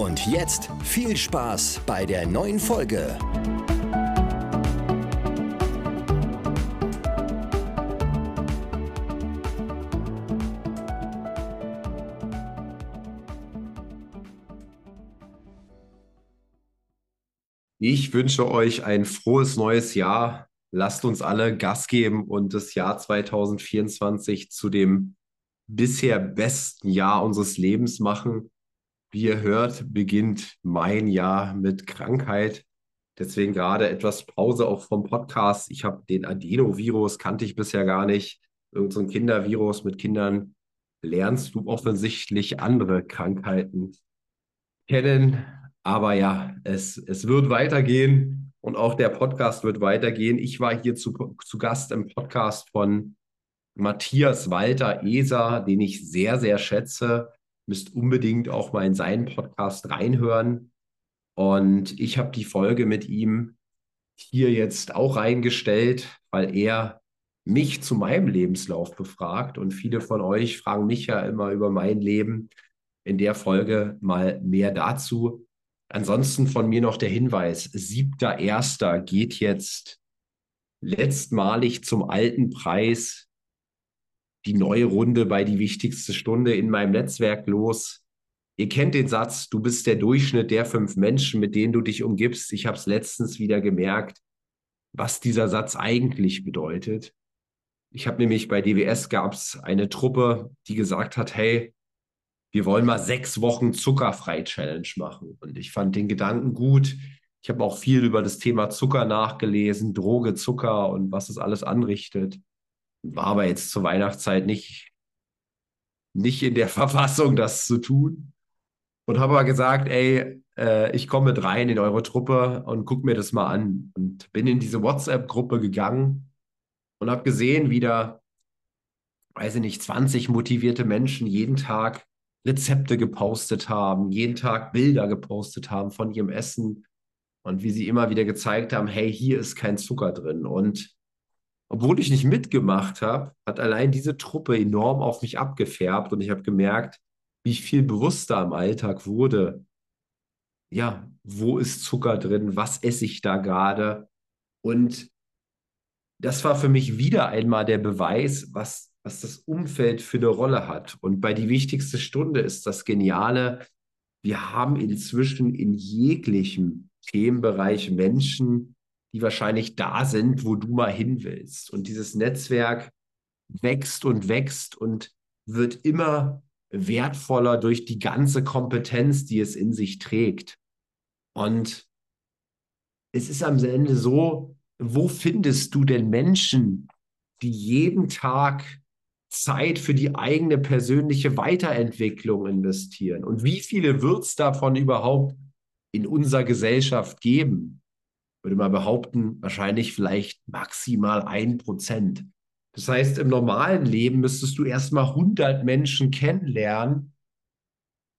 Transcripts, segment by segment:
Und jetzt viel Spaß bei der neuen Folge. Ich wünsche euch ein frohes neues Jahr. Lasst uns alle Gas geben und das Jahr 2024 zu dem bisher besten Jahr unseres Lebens machen. Wie ihr hört, beginnt mein Jahr mit Krankheit. Deswegen gerade etwas Pause auch vom Podcast. Ich habe den Adenovirus, kannte ich bisher gar nicht. Irgend so ein Kindervirus mit Kindern lernst du offensichtlich andere Krankheiten kennen. Aber ja, es, es wird weitergehen und auch der Podcast wird weitergehen. Ich war hier zu, zu Gast im Podcast von Matthias Walter Eser, den ich sehr, sehr schätze. Müsst unbedingt auch mal in seinen Podcast reinhören. Und ich habe die Folge mit ihm hier jetzt auch reingestellt, weil er mich zu meinem Lebenslauf befragt. Und viele von euch fragen mich ja immer über mein Leben. In der Folge mal mehr dazu. Ansonsten von mir noch der Hinweis, siebter Erster geht jetzt letztmalig zum alten Preis die neue Runde bei die wichtigste Stunde in meinem Netzwerk los. Ihr kennt den Satz, du bist der Durchschnitt der fünf Menschen, mit denen du dich umgibst. Ich habe es letztens wieder gemerkt, was dieser Satz eigentlich bedeutet. Ich habe nämlich bei DWS gab es eine Truppe, die gesagt hat, hey, wir wollen mal sechs Wochen zuckerfrei Challenge machen. Und ich fand den Gedanken gut. Ich habe auch viel über das Thema Zucker nachgelesen, Droge, Zucker und was es alles anrichtet. War aber jetzt zur Weihnachtszeit nicht, nicht in der Verfassung, das zu tun. Und habe aber gesagt, ey, äh, ich komme mit rein in eure Truppe und guck mir das mal an. Und bin in diese WhatsApp-Gruppe gegangen und habe gesehen, wie da, weiß ich nicht, 20 motivierte Menschen jeden Tag Rezepte gepostet haben, jeden Tag Bilder gepostet haben von ihrem Essen und wie sie immer wieder gezeigt haben, hey, hier ist kein Zucker drin. Und obwohl ich nicht mitgemacht habe, hat allein diese Truppe enorm auf mich abgefärbt und ich habe gemerkt, wie ich viel bewusster im Alltag wurde. Ja, wo ist Zucker drin? Was esse ich da gerade? Und das war für mich wieder einmal der Beweis, was was das Umfeld für eine Rolle hat. Und bei die wichtigste Stunde ist das Geniale, wir haben inzwischen in jeglichem Themenbereich Menschen, die wahrscheinlich da sind, wo du mal hin willst. Und dieses Netzwerk wächst und wächst und wird immer wertvoller durch die ganze Kompetenz, die es in sich trägt. Und es ist am Ende so, wo findest du denn Menschen, die jeden Tag Zeit für die eigene persönliche Weiterentwicklung investieren? Und wie viele wird es davon überhaupt in unserer Gesellschaft geben? Würde man behaupten, wahrscheinlich vielleicht maximal ein Prozent. Das heißt, im normalen Leben müsstest du erstmal 100 Menschen kennenlernen,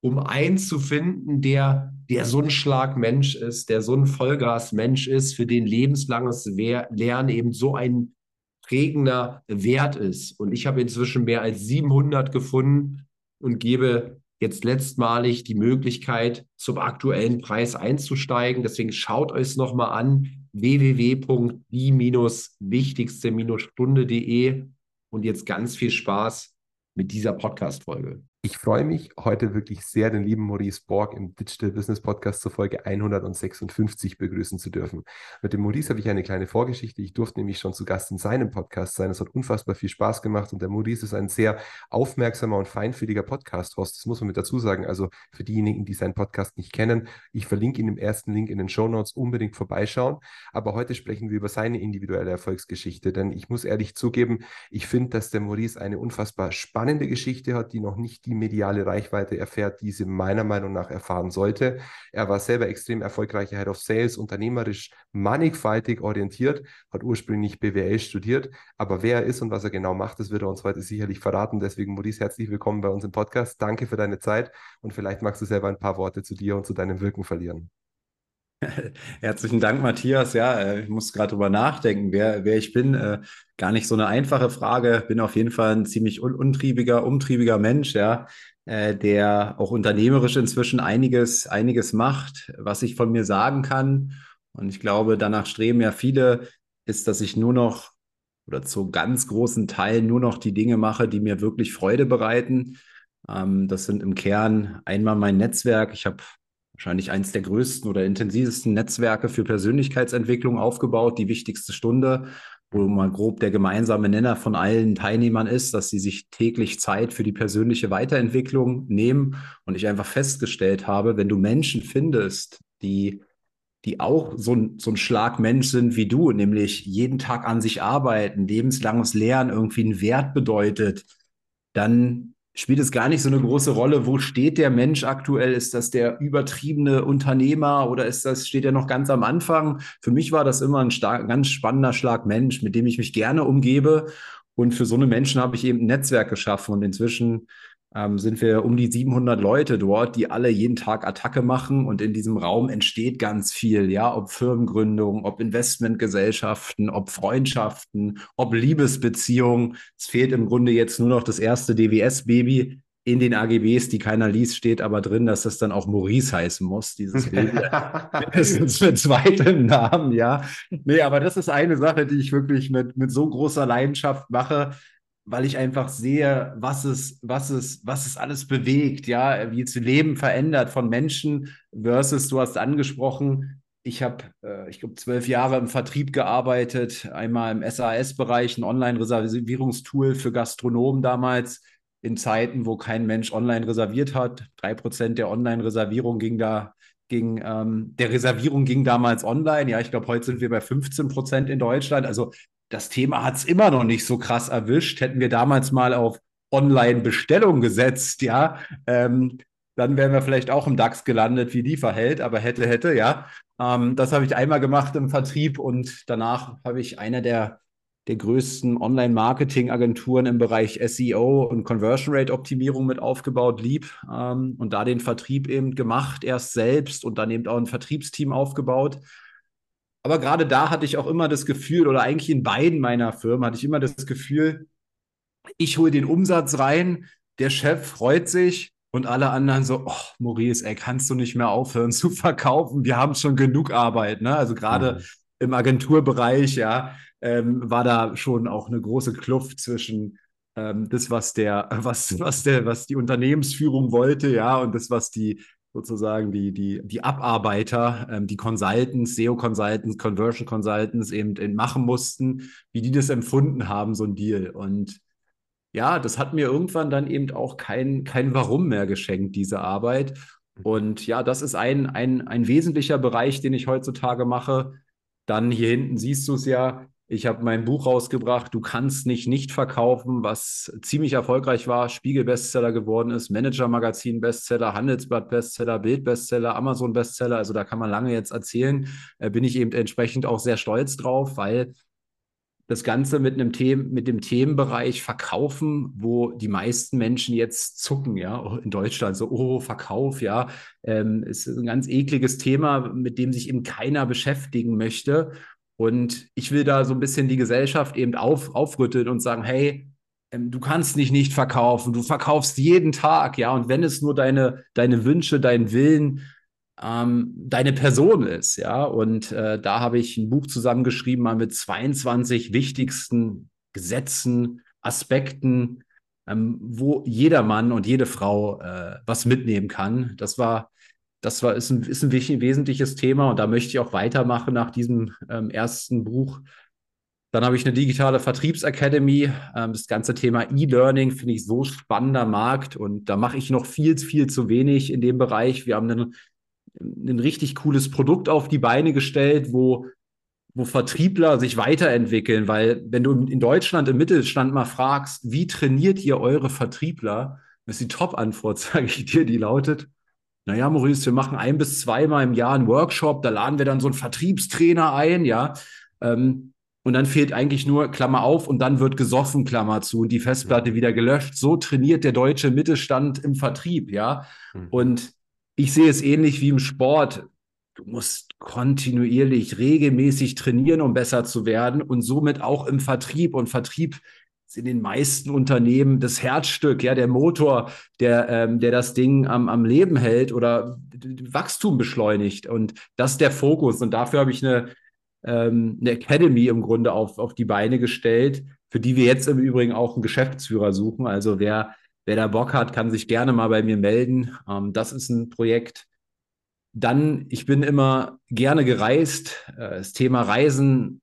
um einen zu finden, der, der so ein Schlagmensch ist, der so ein Vollgasmensch ist, für den lebenslanges Lernen eben so ein prägender Wert ist. Und ich habe inzwischen mehr als 700 gefunden und gebe jetzt letztmalig die Möglichkeit, zum aktuellen Preis einzusteigen. Deswegen schaut euch es nochmal an, www.die-wichtigste-stunde.de und jetzt ganz viel Spaß mit dieser Podcast-Folge. Ich freue mich heute wirklich sehr, den lieben Maurice Borg im Digital Business Podcast zur Folge 156 begrüßen zu dürfen. Mit dem Maurice habe ich eine kleine Vorgeschichte. Ich durfte nämlich schon zu Gast in seinem Podcast sein. Es hat unfassbar viel Spaß gemacht und der Maurice ist ein sehr aufmerksamer und feinfühliger Podcast-Host. Das muss man mit dazu sagen. Also für diejenigen, die seinen Podcast nicht kennen, ich verlinke ihn im ersten Link in den Show Notes. Unbedingt vorbeischauen. Aber heute sprechen wir über seine individuelle Erfolgsgeschichte, denn ich muss ehrlich zugeben, ich finde, dass der Maurice eine unfassbar spannende Geschichte hat, die noch nicht die mediale Reichweite erfährt, die sie meiner Meinung nach erfahren sollte. Er war selber extrem erfolgreicher Head of Sales, unternehmerisch mannigfaltig orientiert, hat ursprünglich BWL studiert, aber wer er ist und was er genau macht, das wird er uns heute sicherlich verraten. Deswegen, Maurice, herzlich willkommen bei uns im Podcast. Danke für deine Zeit und vielleicht magst du selber ein paar Worte zu dir und zu deinem Wirken verlieren. Herzlichen Dank, Matthias. Ja, äh, ich muss gerade drüber nachdenken, wer, wer ich bin. Äh, gar nicht so eine einfache Frage. Bin auf jeden Fall ein ziemlich un untriebiger, umtriebiger Mensch, ja, äh, der auch unternehmerisch inzwischen einiges, einiges macht, was ich von mir sagen kann. Und ich glaube, danach streben ja viele, ist, dass ich nur noch oder zu ganz großen Teilen nur noch die Dinge mache, die mir wirklich Freude bereiten. Ähm, das sind im Kern einmal mein Netzwerk. Ich habe wahrscheinlich eines der größten oder intensivsten Netzwerke für Persönlichkeitsentwicklung aufgebaut, die wichtigste Stunde, wo mal grob der gemeinsame Nenner von allen Teilnehmern ist, dass sie sich täglich Zeit für die persönliche Weiterentwicklung nehmen. Und ich einfach festgestellt habe, wenn du Menschen findest, die die auch so ein, so ein Schlagmensch sind wie du, nämlich jeden Tag an sich arbeiten, lebenslanges Lernen irgendwie einen Wert bedeutet, dann spielt es gar nicht so eine große Rolle, wo steht der Mensch aktuell? Ist das der übertriebene Unternehmer oder ist das, steht er noch ganz am Anfang? Für mich war das immer ein stark, ganz spannender Schlag Mensch, mit dem ich mich gerne umgebe. Und für so eine Menschen habe ich eben ein Netzwerk geschaffen. Und inzwischen ähm, sind wir um die 700 Leute dort, die alle jeden Tag Attacke machen und in diesem Raum entsteht ganz viel, ja, ob Firmengründung, ob Investmentgesellschaften, ob Freundschaften, ob Liebesbeziehungen. Es fehlt im Grunde jetzt nur noch das erste DWS-Baby in den AGBs, die keiner liest, steht aber drin, dass das dann auch Maurice heißen muss, dieses Baby. Mindestens mit zweitem Namen, ja. Nee, aber das ist eine Sache, die ich wirklich mit, mit so großer Leidenschaft mache, weil ich einfach sehe, was es, was es, was es alles bewegt, ja, wie es Leben verändert von Menschen versus, du hast angesprochen, ich habe, äh, ich glaube, zwölf Jahre im Vertrieb gearbeitet, einmal im SAS-Bereich, ein Online-Reservierungstool für Gastronomen damals, in Zeiten, wo kein Mensch online reserviert hat. Drei Prozent der Online-Reservierung ging da, ging, ähm, der Reservierung ging damals online. Ja, ich glaube, heute sind wir bei 15 Prozent in Deutschland. Also das Thema hat es immer noch nicht so krass erwischt. Hätten wir damals mal auf Online-Bestellung gesetzt, ja, ähm, dann wären wir vielleicht auch im DAX gelandet, wie die verhält, aber hätte, hätte, ja. Ähm, das habe ich einmal gemacht im Vertrieb und danach habe ich eine der, der größten Online-Marketing-Agenturen im Bereich SEO und Conversion Rate-Optimierung mit aufgebaut, lieb. Ähm, und da den Vertrieb eben gemacht, erst selbst und dann eben auch ein Vertriebsteam aufgebaut. Aber gerade da hatte ich auch immer das Gefühl, oder eigentlich in beiden meiner Firmen hatte ich immer das Gefühl, ich hole den Umsatz rein, der Chef freut sich und alle anderen so, oh, Maurice, ey, kannst du nicht mehr aufhören zu verkaufen? Wir haben schon genug Arbeit, ne? Also gerade mhm. im Agenturbereich, ja, ähm, war da schon auch eine große Kluft zwischen ähm, das, was der, was, was der, was die Unternehmensführung wollte, ja, und das, was die sozusagen die, die, die Abarbeiter, ähm, die Consultants, SEO-Consultants, Conversion Consultants eben, eben machen mussten, wie die das empfunden haben, so ein Deal. Und ja, das hat mir irgendwann dann eben auch kein, kein Warum mehr geschenkt, diese Arbeit. Und ja, das ist ein, ein, ein wesentlicher Bereich, den ich heutzutage mache. Dann hier hinten siehst du es ja, ich habe mein Buch rausgebracht, Du kannst nicht nicht verkaufen, was ziemlich erfolgreich war, Spiegel-Bestseller geworden ist, Manager-Magazin-Bestseller, Handelsblatt-Bestseller, Bild-Bestseller, Amazon-Bestseller. Also da kann man lange jetzt erzählen. Äh, bin ich eben entsprechend auch sehr stolz drauf, weil das Ganze mit einem Themen, mit dem Themenbereich Verkaufen, wo die meisten Menschen jetzt zucken, ja, in Deutschland so, oh, Verkauf, ja, ähm, ist ein ganz ekliges Thema, mit dem sich eben keiner beschäftigen möchte. Und ich will da so ein bisschen die Gesellschaft eben auf, aufrütteln und sagen, hey, ähm, du kannst nicht nicht verkaufen, du verkaufst jeden Tag, ja, und wenn es nur deine, deine Wünsche, dein Willen, ähm, deine Person ist, ja, und äh, da habe ich ein Buch zusammengeschrieben, mal mit 22 wichtigsten Gesetzen, Aspekten, ähm, wo jeder Mann und jede Frau äh, was mitnehmen kann. Das war das war, ist, ein, ist ein wesentliches Thema und da möchte ich auch weitermachen nach diesem ähm, ersten Buch. Dann habe ich eine digitale Vertriebsakademie. Ähm, das ganze Thema E-Learning finde ich so spannender Markt und da mache ich noch viel, viel zu wenig in dem Bereich. Wir haben einen, ein richtig cooles Produkt auf die Beine gestellt, wo, wo Vertriebler sich weiterentwickeln, weil wenn du in Deutschland im Mittelstand mal fragst, wie trainiert ihr eure Vertriebler, ist die Top-Antwort, sage ich dir, die lautet, naja, Maurice, wir machen ein bis zweimal im Jahr einen Workshop, da laden wir dann so einen Vertriebstrainer ein, ja. Ähm, und dann fehlt eigentlich nur Klammer auf und dann wird gesoffen, Klammer zu, und die Festplatte wieder gelöscht. So trainiert der deutsche Mittelstand im Vertrieb, ja. Mhm. Und ich sehe es ähnlich wie im Sport. Du musst kontinuierlich, regelmäßig trainieren, um besser zu werden und somit auch im Vertrieb. Und Vertrieb ist in den meisten Unternehmen das Herzstück, ja, der Motor, der, ähm, der das Ding am, am Leben hält oder Wachstum beschleunigt. Und das ist der Fokus. Und dafür habe ich eine, ähm, eine Academy im Grunde auf, auf die Beine gestellt, für die wir jetzt im Übrigen auch einen Geschäftsführer suchen. Also wer, wer da Bock hat, kann sich gerne mal bei mir melden. Ähm, das ist ein Projekt. Dann, ich bin immer gerne gereist. Äh, das Thema Reisen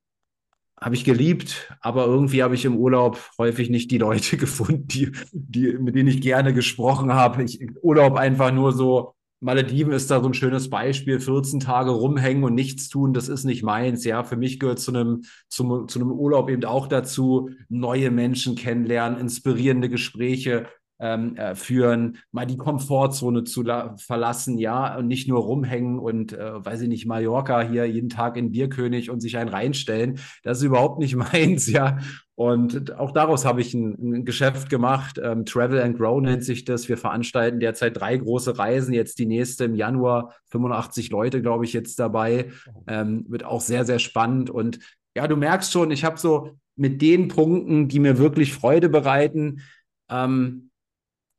habe ich geliebt, aber irgendwie habe ich im Urlaub häufig nicht die Leute gefunden, die, die, mit denen ich gerne gesprochen habe. Ich, Urlaub einfach nur so, Malediven ist da so ein schönes Beispiel, 14 Tage rumhängen und nichts tun, das ist nicht meins. Ja, für mich gehört zu einem, zu, zu einem Urlaub eben auch dazu, neue Menschen kennenlernen, inspirierende Gespräche ähm, äh, führen, mal die Komfortzone zu verlassen, ja, und nicht nur rumhängen und, äh, weiß ich nicht, Mallorca hier jeden Tag in Bierkönig und sich einen reinstellen. Das ist überhaupt nicht meins, ja. Und auch daraus habe ich ein, ein Geschäft gemacht. Ähm, Travel and Grow nennt sich das. Wir veranstalten derzeit drei große Reisen. Jetzt die nächste im Januar. 85 Leute, glaube ich, jetzt dabei. Ähm, wird auch sehr, sehr spannend. Und ja, du merkst schon, ich habe so mit den Punkten, die mir wirklich Freude bereiten, ähm,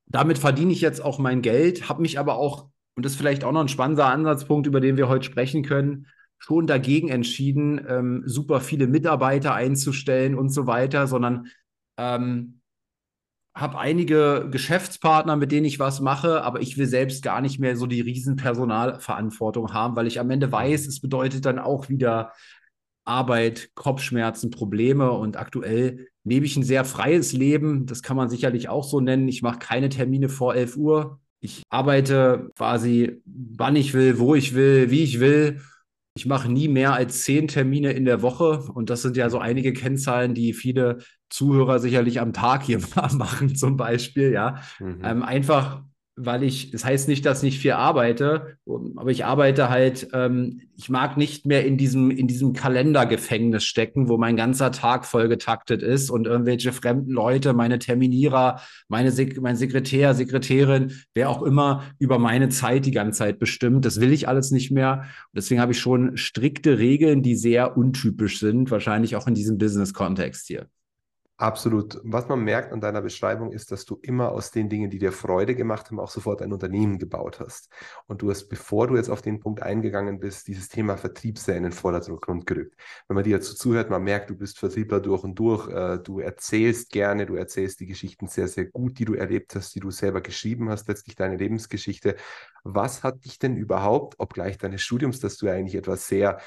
damit verdiene ich jetzt auch mein Geld, habe mich aber auch, und das ist vielleicht auch noch ein spannender Ansatzpunkt, über den wir heute sprechen können, schon dagegen entschieden, ähm, super viele Mitarbeiter einzustellen und so weiter, sondern ähm, habe einige Geschäftspartner, mit denen ich was mache, aber ich will selbst gar nicht mehr so die riesen Personalverantwortung haben, weil ich am Ende weiß, es bedeutet dann auch wieder Arbeit, Kopfschmerzen, Probleme und aktuell lebe ich ein sehr freies Leben. Das kann man sicherlich auch so nennen. Ich mache keine Termine vor 11 Uhr. Ich arbeite quasi, wann ich will, wo ich will, wie ich will. Ich mache nie mehr als zehn Termine in der Woche. Und das sind ja so einige Kennzahlen, die viele Zuhörer sicherlich am Tag hier machen, zum Beispiel. Ja, mhm. ähm, einfach weil ich, das heißt nicht, dass ich viel arbeite, aber ich arbeite halt, ähm, ich mag nicht mehr in diesem, in diesem Kalendergefängnis stecken, wo mein ganzer Tag vollgetaktet ist und irgendwelche fremden Leute, meine Terminierer, meine Sek mein Sekretär, Sekretärin, wer auch immer über meine Zeit die ganze Zeit bestimmt. Das will ich alles nicht mehr. Und deswegen habe ich schon strikte Regeln, die sehr untypisch sind, wahrscheinlich auch in diesem Business-Kontext hier. Absolut. Was man merkt an deiner Beschreibung ist, dass du immer aus den Dingen, die dir Freude gemacht haben, auch sofort ein Unternehmen gebaut hast. Und du hast, bevor du jetzt auf den Punkt eingegangen bist, dieses Thema Vertrieb sehr in den Vordergrund gerückt. Wenn man dir dazu zuhört, man merkt, du bist Vertriebler durch und durch. Äh, du erzählst gerne, du erzählst die Geschichten sehr, sehr gut, die du erlebt hast, die du selber geschrieben hast, letztlich deine Lebensgeschichte. Was hat dich denn überhaupt, obgleich deines Studiums, dass du ja eigentlich etwas sehr,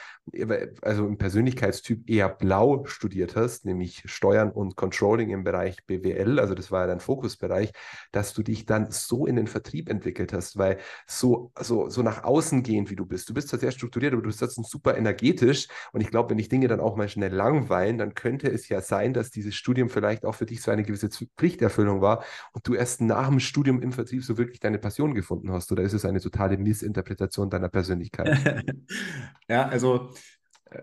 also im Persönlichkeitstyp eher blau studiert hast, nämlich Steuern und Controlling im Bereich BWL, also das war ja dein Fokusbereich, dass du dich dann so in den Vertrieb entwickelt hast, weil so, so, so nach außen gehend, wie du bist, du bist zwar sehr strukturiert, aber du bist trotzdem super energetisch. Und ich glaube, wenn dich Dinge dann auch mal schnell langweilen, dann könnte es ja sein, dass dieses Studium vielleicht auch für dich so eine gewisse Pflichterfüllung war und du erst nach dem Studium im Vertrieb so wirklich deine Passion gefunden hast. Oder ist es eine totale Missinterpretation deiner Persönlichkeit? ja, also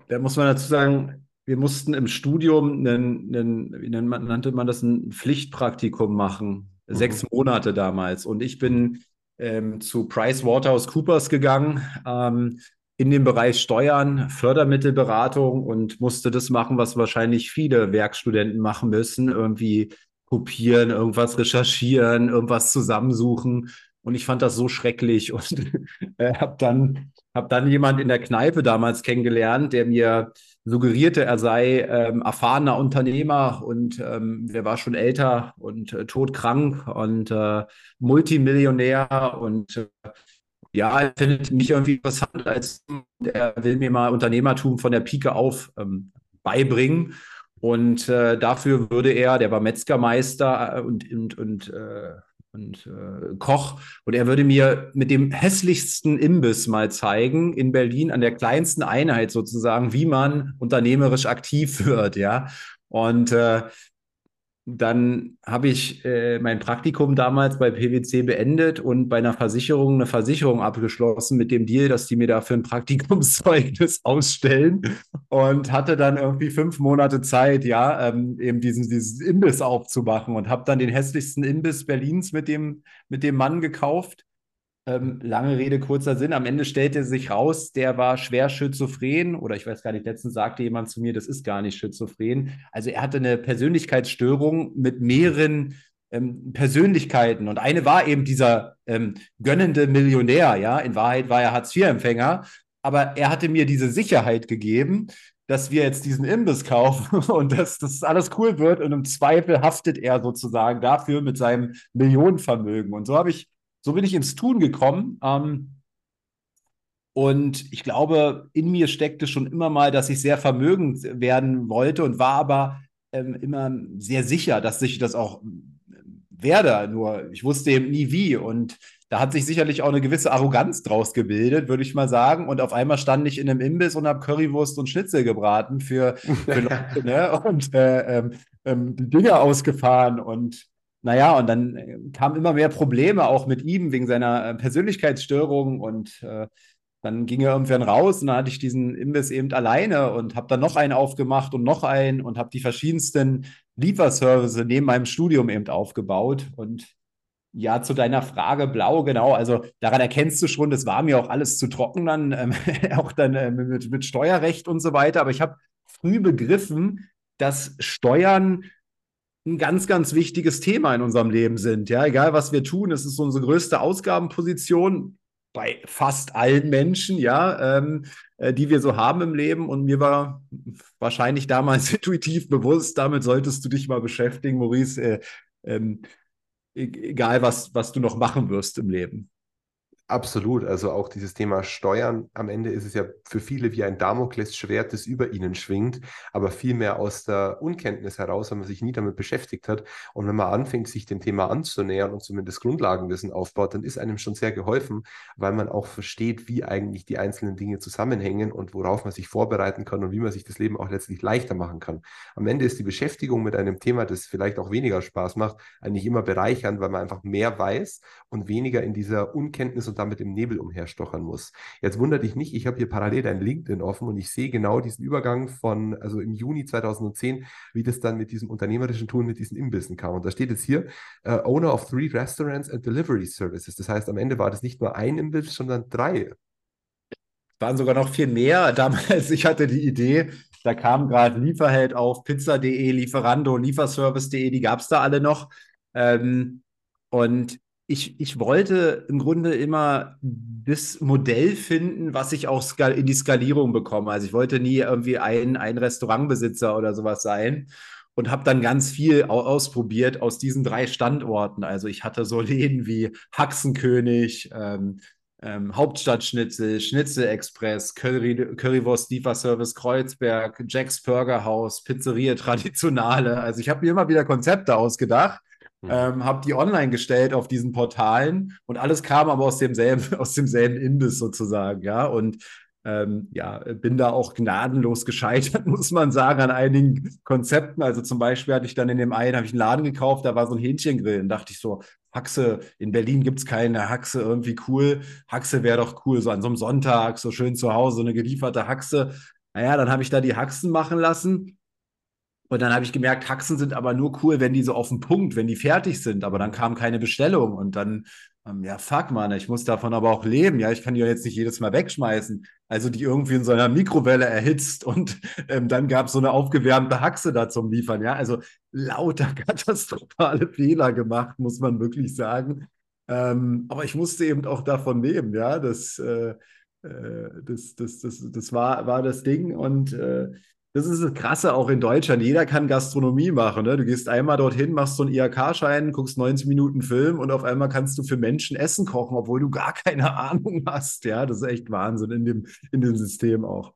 da muss man dazu sagen, wir mussten im Studium, einen, einen, wie nannte man das, ein Pflichtpraktikum machen. Mhm. Sechs Monate damals. Und ich bin ähm, zu PricewaterhouseCoopers gegangen ähm, in dem Bereich Steuern, Fördermittelberatung und musste das machen, was wahrscheinlich viele Werkstudenten machen müssen. Irgendwie kopieren, irgendwas recherchieren, irgendwas zusammensuchen. Und ich fand das so schrecklich und äh, habe dann, hab dann jemand in der Kneipe damals kennengelernt, der mir suggerierte, er sei ähm, erfahrener Unternehmer und ähm, der war schon älter und äh, todkrank und äh, Multimillionär und äh, ja, er findet mich irgendwie interessant, als er will mir mal Unternehmertum von der Pike auf ähm, beibringen. Und äh, dafür würde er, der war Metzgermeister äh, und, und, und äh, und äh, Koch. Und er würde mir mit dem hässlichsten Imbiss mal zeigen in Berlin an der kleinsten Einheit sozusagen, wie man unternehmerisch aktiv wird, ja. Und äh, dann habe ich äh, mein Praktikum damals bei PwC beendet und bei einer Versicherung eine Versicherung abgeschlossen mit dem Deal, dass die mir dafür ein Praktikumszeugnis ausstellen und hatte dann irgendwie fünf Monate Zeit, ja, ähm, eben diesen, dieses Imbiss aufzumachen und habe dann den hässlichsten Imbiss Berlins mit dem, mit dem Mann gekauft ähm, lange Rede, kurzer Sinn. Am Ende stellte sich raus, der war schwer schizophren oder ich weiß gar nicht, letztens sagte jemand zu mir, das ist gar nicht schizophren. Also er hatte eine Persönlichkeitsstörung mit mehreren ähm, Persönlichkeiten und eine war eben dieser ähm, gönnende Millionär, ja. In Wahrheit war er Hartz-IV-Empfänger, aber er hatte mir diese Sicherheit gegeben, dass wir jetzt diesen Imbiss kaufen und dass das alles cool wird und im Zweifel haftet er sozusagen dafür mit seinem Millionenvermögen. Und so habe ich so bin ich ins Tun gekommen. Ähm, und ich glaube, in mir steckte schon immer mal, dass ich sehr vermögend werden wollte und war aber ähm, immer sehr sicher, dass ich das auch werde. Nur ich wusste eben nie wie. Und da hat sich sicherlich auch eine gewisse Arroganz draus gebildet, würde ich mal sagen. Und auf einmal stand ich in einem Imbiss und habe Currywurst und Schnitzel gebraten für, für Leute ne? und äh, ähm, ähm, die Dinge ausgefahren und naja, und dann äh, kamen immer mehr Probleme auch mit ihm wegen seiner äh, Persönlichkeitsstörung und äh, dann ging er irgendwann raus und dann hatte ich diesen Imbiss eben alleine und habe dann noch einen aufgemacht und noch einen und habe die verschiedensten Lieferservice neben meinem Studium eben aufgebaut. Und ja, zu deiner Frage, blau, genau, also daran erkennst du schon, das war mir auch alles zu trocken dann, ähm, auch dann äh, mit, mit Steuerrecht und so weiter. Aber ich habe früh begriffen, dass Steuern ein ganz, ganz wichtiges Thema in unserem Leben sind. Ja, egal was wir tun, es ist unsere größte Ausgabenposition bei fast allen Menschen, ja, ähm, äh, die wir so haben im Leben. Und mir war wahrscheinlich damals intuitiv bewusst, damit solltest du dich mal beschäftigen, Maurice, äh, ähm, e-, egal was, was du noch machen wirst im Leben. Absolut. Also auch dieses Thema Steuern, am Ende ist es ja für viele wie ein Damoklesschwert, das über ihnen schwingt, aber vielmehr aus der Unkenntnis heraus, wenn man sich nie damit beschäftigt hat. Und wenn man anfängt, sich dem Thema anzunähern und zumindest Grundlagenwissen aufbaut, dann ist einem schon sehr geholfen, weil man auch versteht, wie eigentlich die einzelnen Dinge zusammenhängen und worauf man sich vorbereiten kann und wie man sich das Leben auch letztlich leichter machen kann. Am Ende ist die Beschäftigung mit einem Thema, das vielleicht auch weniger Spaß macht, eigentlich immer bereichernd, weil man einfach mehr weiß und weniger in dieser Unkenntnis und damit im Nebel umherstochern muss. Jetzt wundert dich nicht, ich habe hier parallel dein LinkedIn offen und ich sehe genau diesen Übergang von, also im Juni 2010, wie das dann mit diesem unternehmerischen Tun, mit diesen Imbissen kam. Und da steht jetzt hier, uh, Owner of three restaurants and delivery services. Das heißt, am Ende war das nicht nur ein Imbiss, sondern drei. Waren sogar noch viel mehr. Damals, ich hatte die Idee, da kam gerade Lieferheld auf, pizza.de, Lieferando, Lieferservice.de, die gab es da alle noch. Ähm, und ich, ich wollte im Grunde immer das Modell finden, was ich auch in die Skalierung bekomme. Also ich wollte nie irgendwie ein, ein Restaurantbesitzer oder sowas sein und habe dann ganz viel ausprobiert aus diesen drei Standorten. Also ich hatte so Läden wie Haxenkönig, ähm, ähm, Hauptstadtschnitzel, Schnitzel Express, Curry, Currywurst Lieferservice Kreuzberg, Jack's Burger House, Pizzeria Traditionale. Also ich habe mir immer wieder Konzepte ausgedacht Mhm. Ähm, habe die online gestellt auf diesen Portalen und alles kam aber aus demselben, aus demselben Imbiss sozusagen, ja. Und ähm, ja, bin da auch gnadenlos gescheitert, muss man sagen, an einigen Konzepten. Also zum Beispiel hatte ich dann in dem einen, habe ich einen Laden gekauft, da war so ein Hähnchengrill und dachte ich so, Haxe, in Berlin gibt es keine Haxe, irgendwie cool. Haxe wäre doch cool, so an so einem Sonntag, so schön zu Hause, so eine gelieferte Haxe. Naja, dann habe ich da die Haxen machen lassen und dann habe ich gemerkt, Haxen sind aber nur cool, wenn die so auf dem Punkt, wenn die fertig sind. Aber dann kam keine Bestellung. Und dann, ähm, ja, fuck, man, ich muss davon aber auch leben. Ja, ich kann die ja jetzt nicht jedes Mal wegschmeißen. Also die irgendwie in so einer Mikrowelle erhitzt und ähm, dann gab es so eine aufgewärmte Haxe da zum Liefern. Ja, also lauter katastrophale Fehler gemacht, muss man wirklich sagen. Ähm, aber ich musste eben auch davon leben. Ja, das, äh, äh das, das, das, das war, war das Ding. Und äh, das ist das Krasse auch in Deutschland. Jeder kann Gastronomie machen. Ne? Du gehst einmal dorthin, machst so einen IHK-Schein, guckst 90 Minuten Film und auf einmal kannst du für Menschen Essen kochen, obwohl du gar keine Ahnung hast. Ja, das ist echt Wahnsinn in dem, in dem System auch.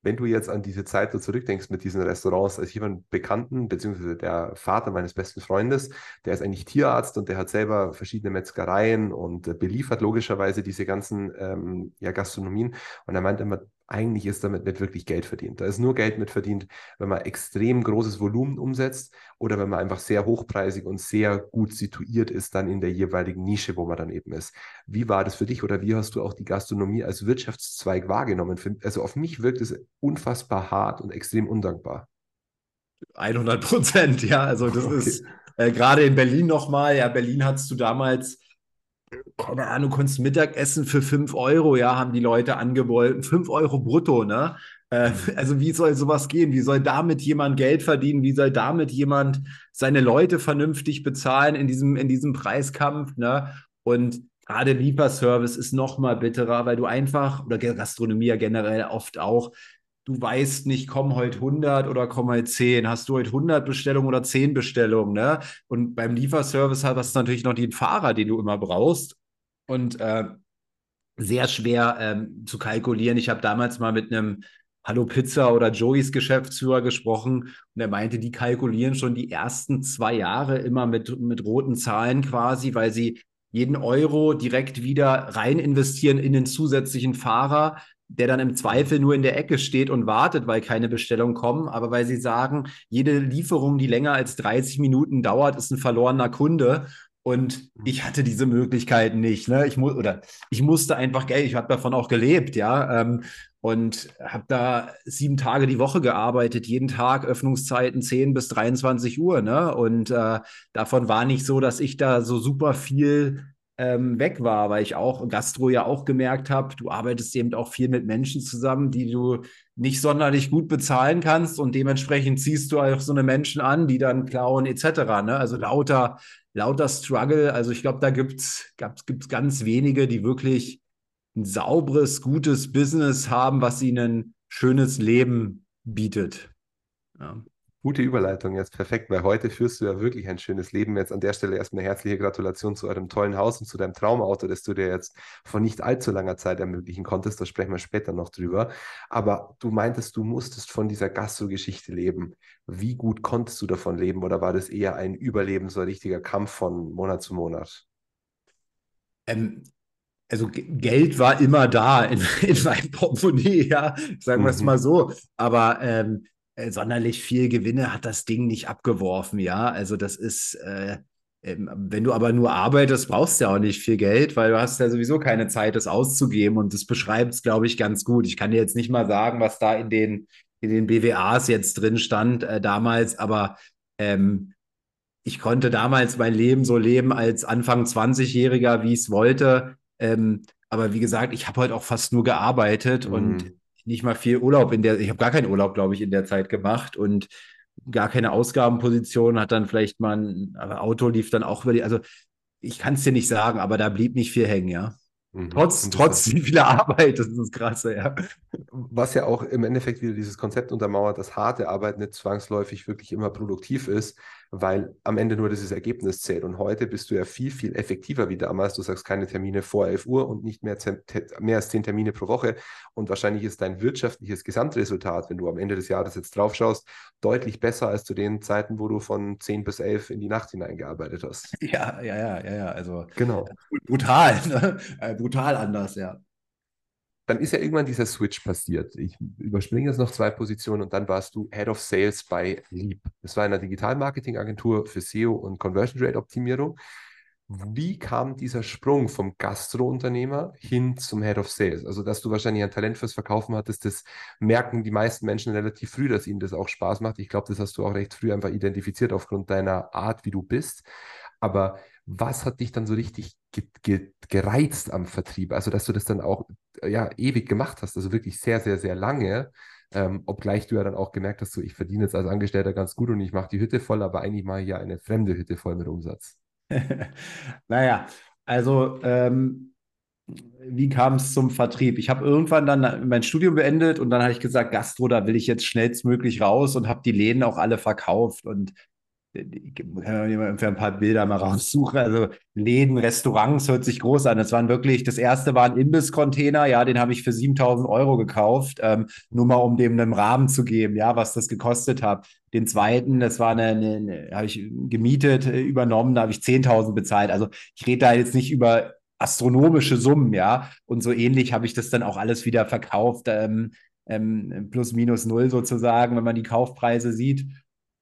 Wenn du jetzt an diese Zeit so zurückdenkst mit diesen Restaurants, als jemand Bekannten, beziehungsweise der Vater meines besten Freundes, der ist eigentlich Tierarzt und der hat selber verschiedene Metzgereien und beliefert logischerweise diese ganzen ähm, ja, Gastronomien. Und er meinte immer, eigentlich ist damit nicht wirklich Geld verdient. Da ist nur Geld mit verdient, wenn man extrem großes Volumen umsetzt oder wenn man einfach sehr hochpreisig und sehr gut situiert ist dann in der jeweiligen Nische, wo man dann eben ist. Wie war das für dich oder wie hast du auch die Gastronomie als Wirtschaftszweig wahrgenommen? Also auf mich wirkt es unfassbar hart und extrem undankbar. 100 Prozent, ja. Also das okay. ist äh, gerade in Berlin nochmal. Ja, Berlin hattest du damals keine Ahnung, du konntest Mittagessen für 5 Euro, ja, haben die Leute angeboten. 5 Euro brutto, ne? Äh, also wie soll sowas gehen? Wie soll damit jemand Geld verdienen? Wie soll damit jemand seine Leute vernünftig bezahlen in diesem, in diesem Preiskampf, ne? Und gerade Lieferservice ist noch mal bitterer, weil du einfach, oder Gastronomie ja generell oft auch, du weißt nicht, komm heute 100 oder komm heute 10. Hast du heute 100 Bestellungen oder 10 Bestellungen? Ne? Und beim Lieferservice hast du natürlich noch den Fahrer, den du immer brauchst. Und äh, sehr schwer ähm, zu kalkulieren. Ich habe damals mal mit einem Hallo Pizza oder Joeys Geschäftsführer gesprochen und er meinte, die kalkulieren schon die ersten zwei Jahre immer mit, mit roten Zahlen quasi, weil sie jeden Euro direkt wieder rein investieren in den zusätzlichen Fahrer, der dann im Zweifel nur in der Ecke steht und wartet, weil keine Bestellungen kommen, aber weil sie sagen, jede Lieferung, die länger als 30 Minuten dauert, ist ein verlorener Kunde. Und ich hatte diese Möglichkeit nicht. Ne? Ich, mu oder ich musste einfach Geld, ich habe davon auch gelebt, ja. Ähm, und habe da sieben Tage die Woche gearbeitet, jeden Tag Öffnungszeiten 10 bis 23 Uhr. Ne? Und äh, davon war nicht so, dass ich da so super viel ähm, weg war, weil ich auch Gastro ja auch gemerkt habe, du arbeitest eben auch viel mit Menschen zusammen, die du nicht sonderlich gut bezahlen kannst und dementsprechend ziehst du auch so eine Menschen an, die dann klauen etc. Ne? Also lauter, lauter Struggle. Also ich glaube, da gibt es ganz wenige, die wirklich ein sauberes, gutes Business haben, was ihnen ein schönes Leben bietet. Ja. Gute Überleitung jetzt, perfekt, weil heute führst du ja wirklich ein schönes Leben. Jetzt an der Stelle erstmal eine herzliche Gratulation zu eurem tollen Haus und zu deinem Traumauto, das du dir jetzt vor nicht allzu langer Zeit ermöglichen konntest. Da sprechen wir später noch drüber. Aber du meintest, du musstest von dieser Gastro-Geschichte leben. Wie gut konntest du davon leben oder war das eher ein Überleben, so ein richtiger Kampf von Monat zu Monat? Ähm, also Geld war immer da in, in meinem Portemonnaie, ja, sagen wir es mhm. mal so. Aber ähm, äh, sonderlich viel Gewinne hat das Ding nicht abgeworfen, ja. Also das ist, äh, ähm, wenn du aber nur arbeitest, brauchst du ja auch nicht viel Geld, weil du hast ja sowieso keine Zeit, das auszugeben. Und das beschreibt es, glaube ich, ganz gut. Ich kann dir jetzt nicht mal sagen, was da in den, in den BWAs jetzt drin stand äh, damals, aber ähm, ich konnte damals mein Leben so leben als Anfang 20-Jähriger, wie ich es wollte. Ähm, aber wie gesagt, ich habe heute auch fast nur gearbeitet mhm. und nicht mal viel Urlaub in der, ich habe gar keinen Urlaub, glaube ich, in der Zeit gemacht und gar keine Ausgabenposition, hat dann vielleicht mal ein Auto lief dann auch über die, also ich kann es dir nicht sagen, aber da blieb nicht viel hängen, ja. Mhm. Trotz, trotz wie viel Arbeit, das ist das Krasse, ja. Was ja auch im Endeffekt wieder dieses Konzept untermauert, dass harte Arbeit nicht zwangsläufig wirklich immer produktiv ist, weil am Ende nur dieses Ergebnis zählt. Und heute bist du ja viel, viel effektiver wie damals. Du sagst keine Termine vor 11 Uhr und nicht mehr, mehr als 10 Termine pro Woche. Und wahrscheinlich ist dein wirtschaftliches Gesamtresultat, wenn du am Ende des Jahres jetzt drauf schaust, deutlich besser als zu den Zeiten, wo du von 10 bis 11 in die Nacht hineingearbeitet hast. Ja, ja, ja, ja, ja. Also genau. brutal, ne? Äh, brutal anders, ja dann ist ja irgendwann dieser Switch passiert. Ich überspringe jetzt noch zwei Positionen und dann warst du Head of Sales bei Leap. Das war eine Digital-Marketing-Agentur für SEO und Conversion Rate Optimierung. Wie kam dieser Sprung vom Gastro-Unternehmer hin zum Head of Sales? Also, dass du wahrscheinlich ein Talent fürs Verkaufen hattest, das merken die meisten Menschen relativ früh, dass ihnen das auch Spaß macht. Ich glaube, das hast du auch recht früh einfach identifiziert aufgrund deiner Art, wie du bist. Aber was hat dich dann so richtig ge ge gereizt am Vertrieb? Also, dass du das dann auch ja, ewig gemacht hast, also wirklich sehr, sehr, sehr lange. Ähm, obgleich du ja dann auch gemerkt hast, so, ich verdiene jetzt als Angestellter ganz gut und ich mache die Hütte voll, aber eigentlich mache ich ja eine fremde Hütte voll mit Umsatz. naja, also ähm, wie kam es zum Vertrieb? Ich habe irgendwann dann mein Studium beendet und dann habe ich gesagt, Gastro, da will ich jetzt schnellstmöglich raus und habe die Läden auch alle verkauft und ich kann für ein paar Bilder mal raussuchen. Also Läden, Restaurants hört sich groß an. Das waren wirklich, das erste war ein Imbiss-Container, ja, den habe ich für 7000 Euro gekauft, ähm, nur mal um dem einen Rahmen zu geben, ja, was das gekostet hat. Den zweiten, das war eine, eine, eine habe ich gemietet, äh, übernommen, da habe ich 10.000 bezahlt. Also ich rede da jetzt nicht über astronomische Summen, ja. Und so ähnlich habe ich das dann auch alles wieder verkauft, ähm, ähm, plus minus null sozusagen, wenn man die Kaufpreise sieht.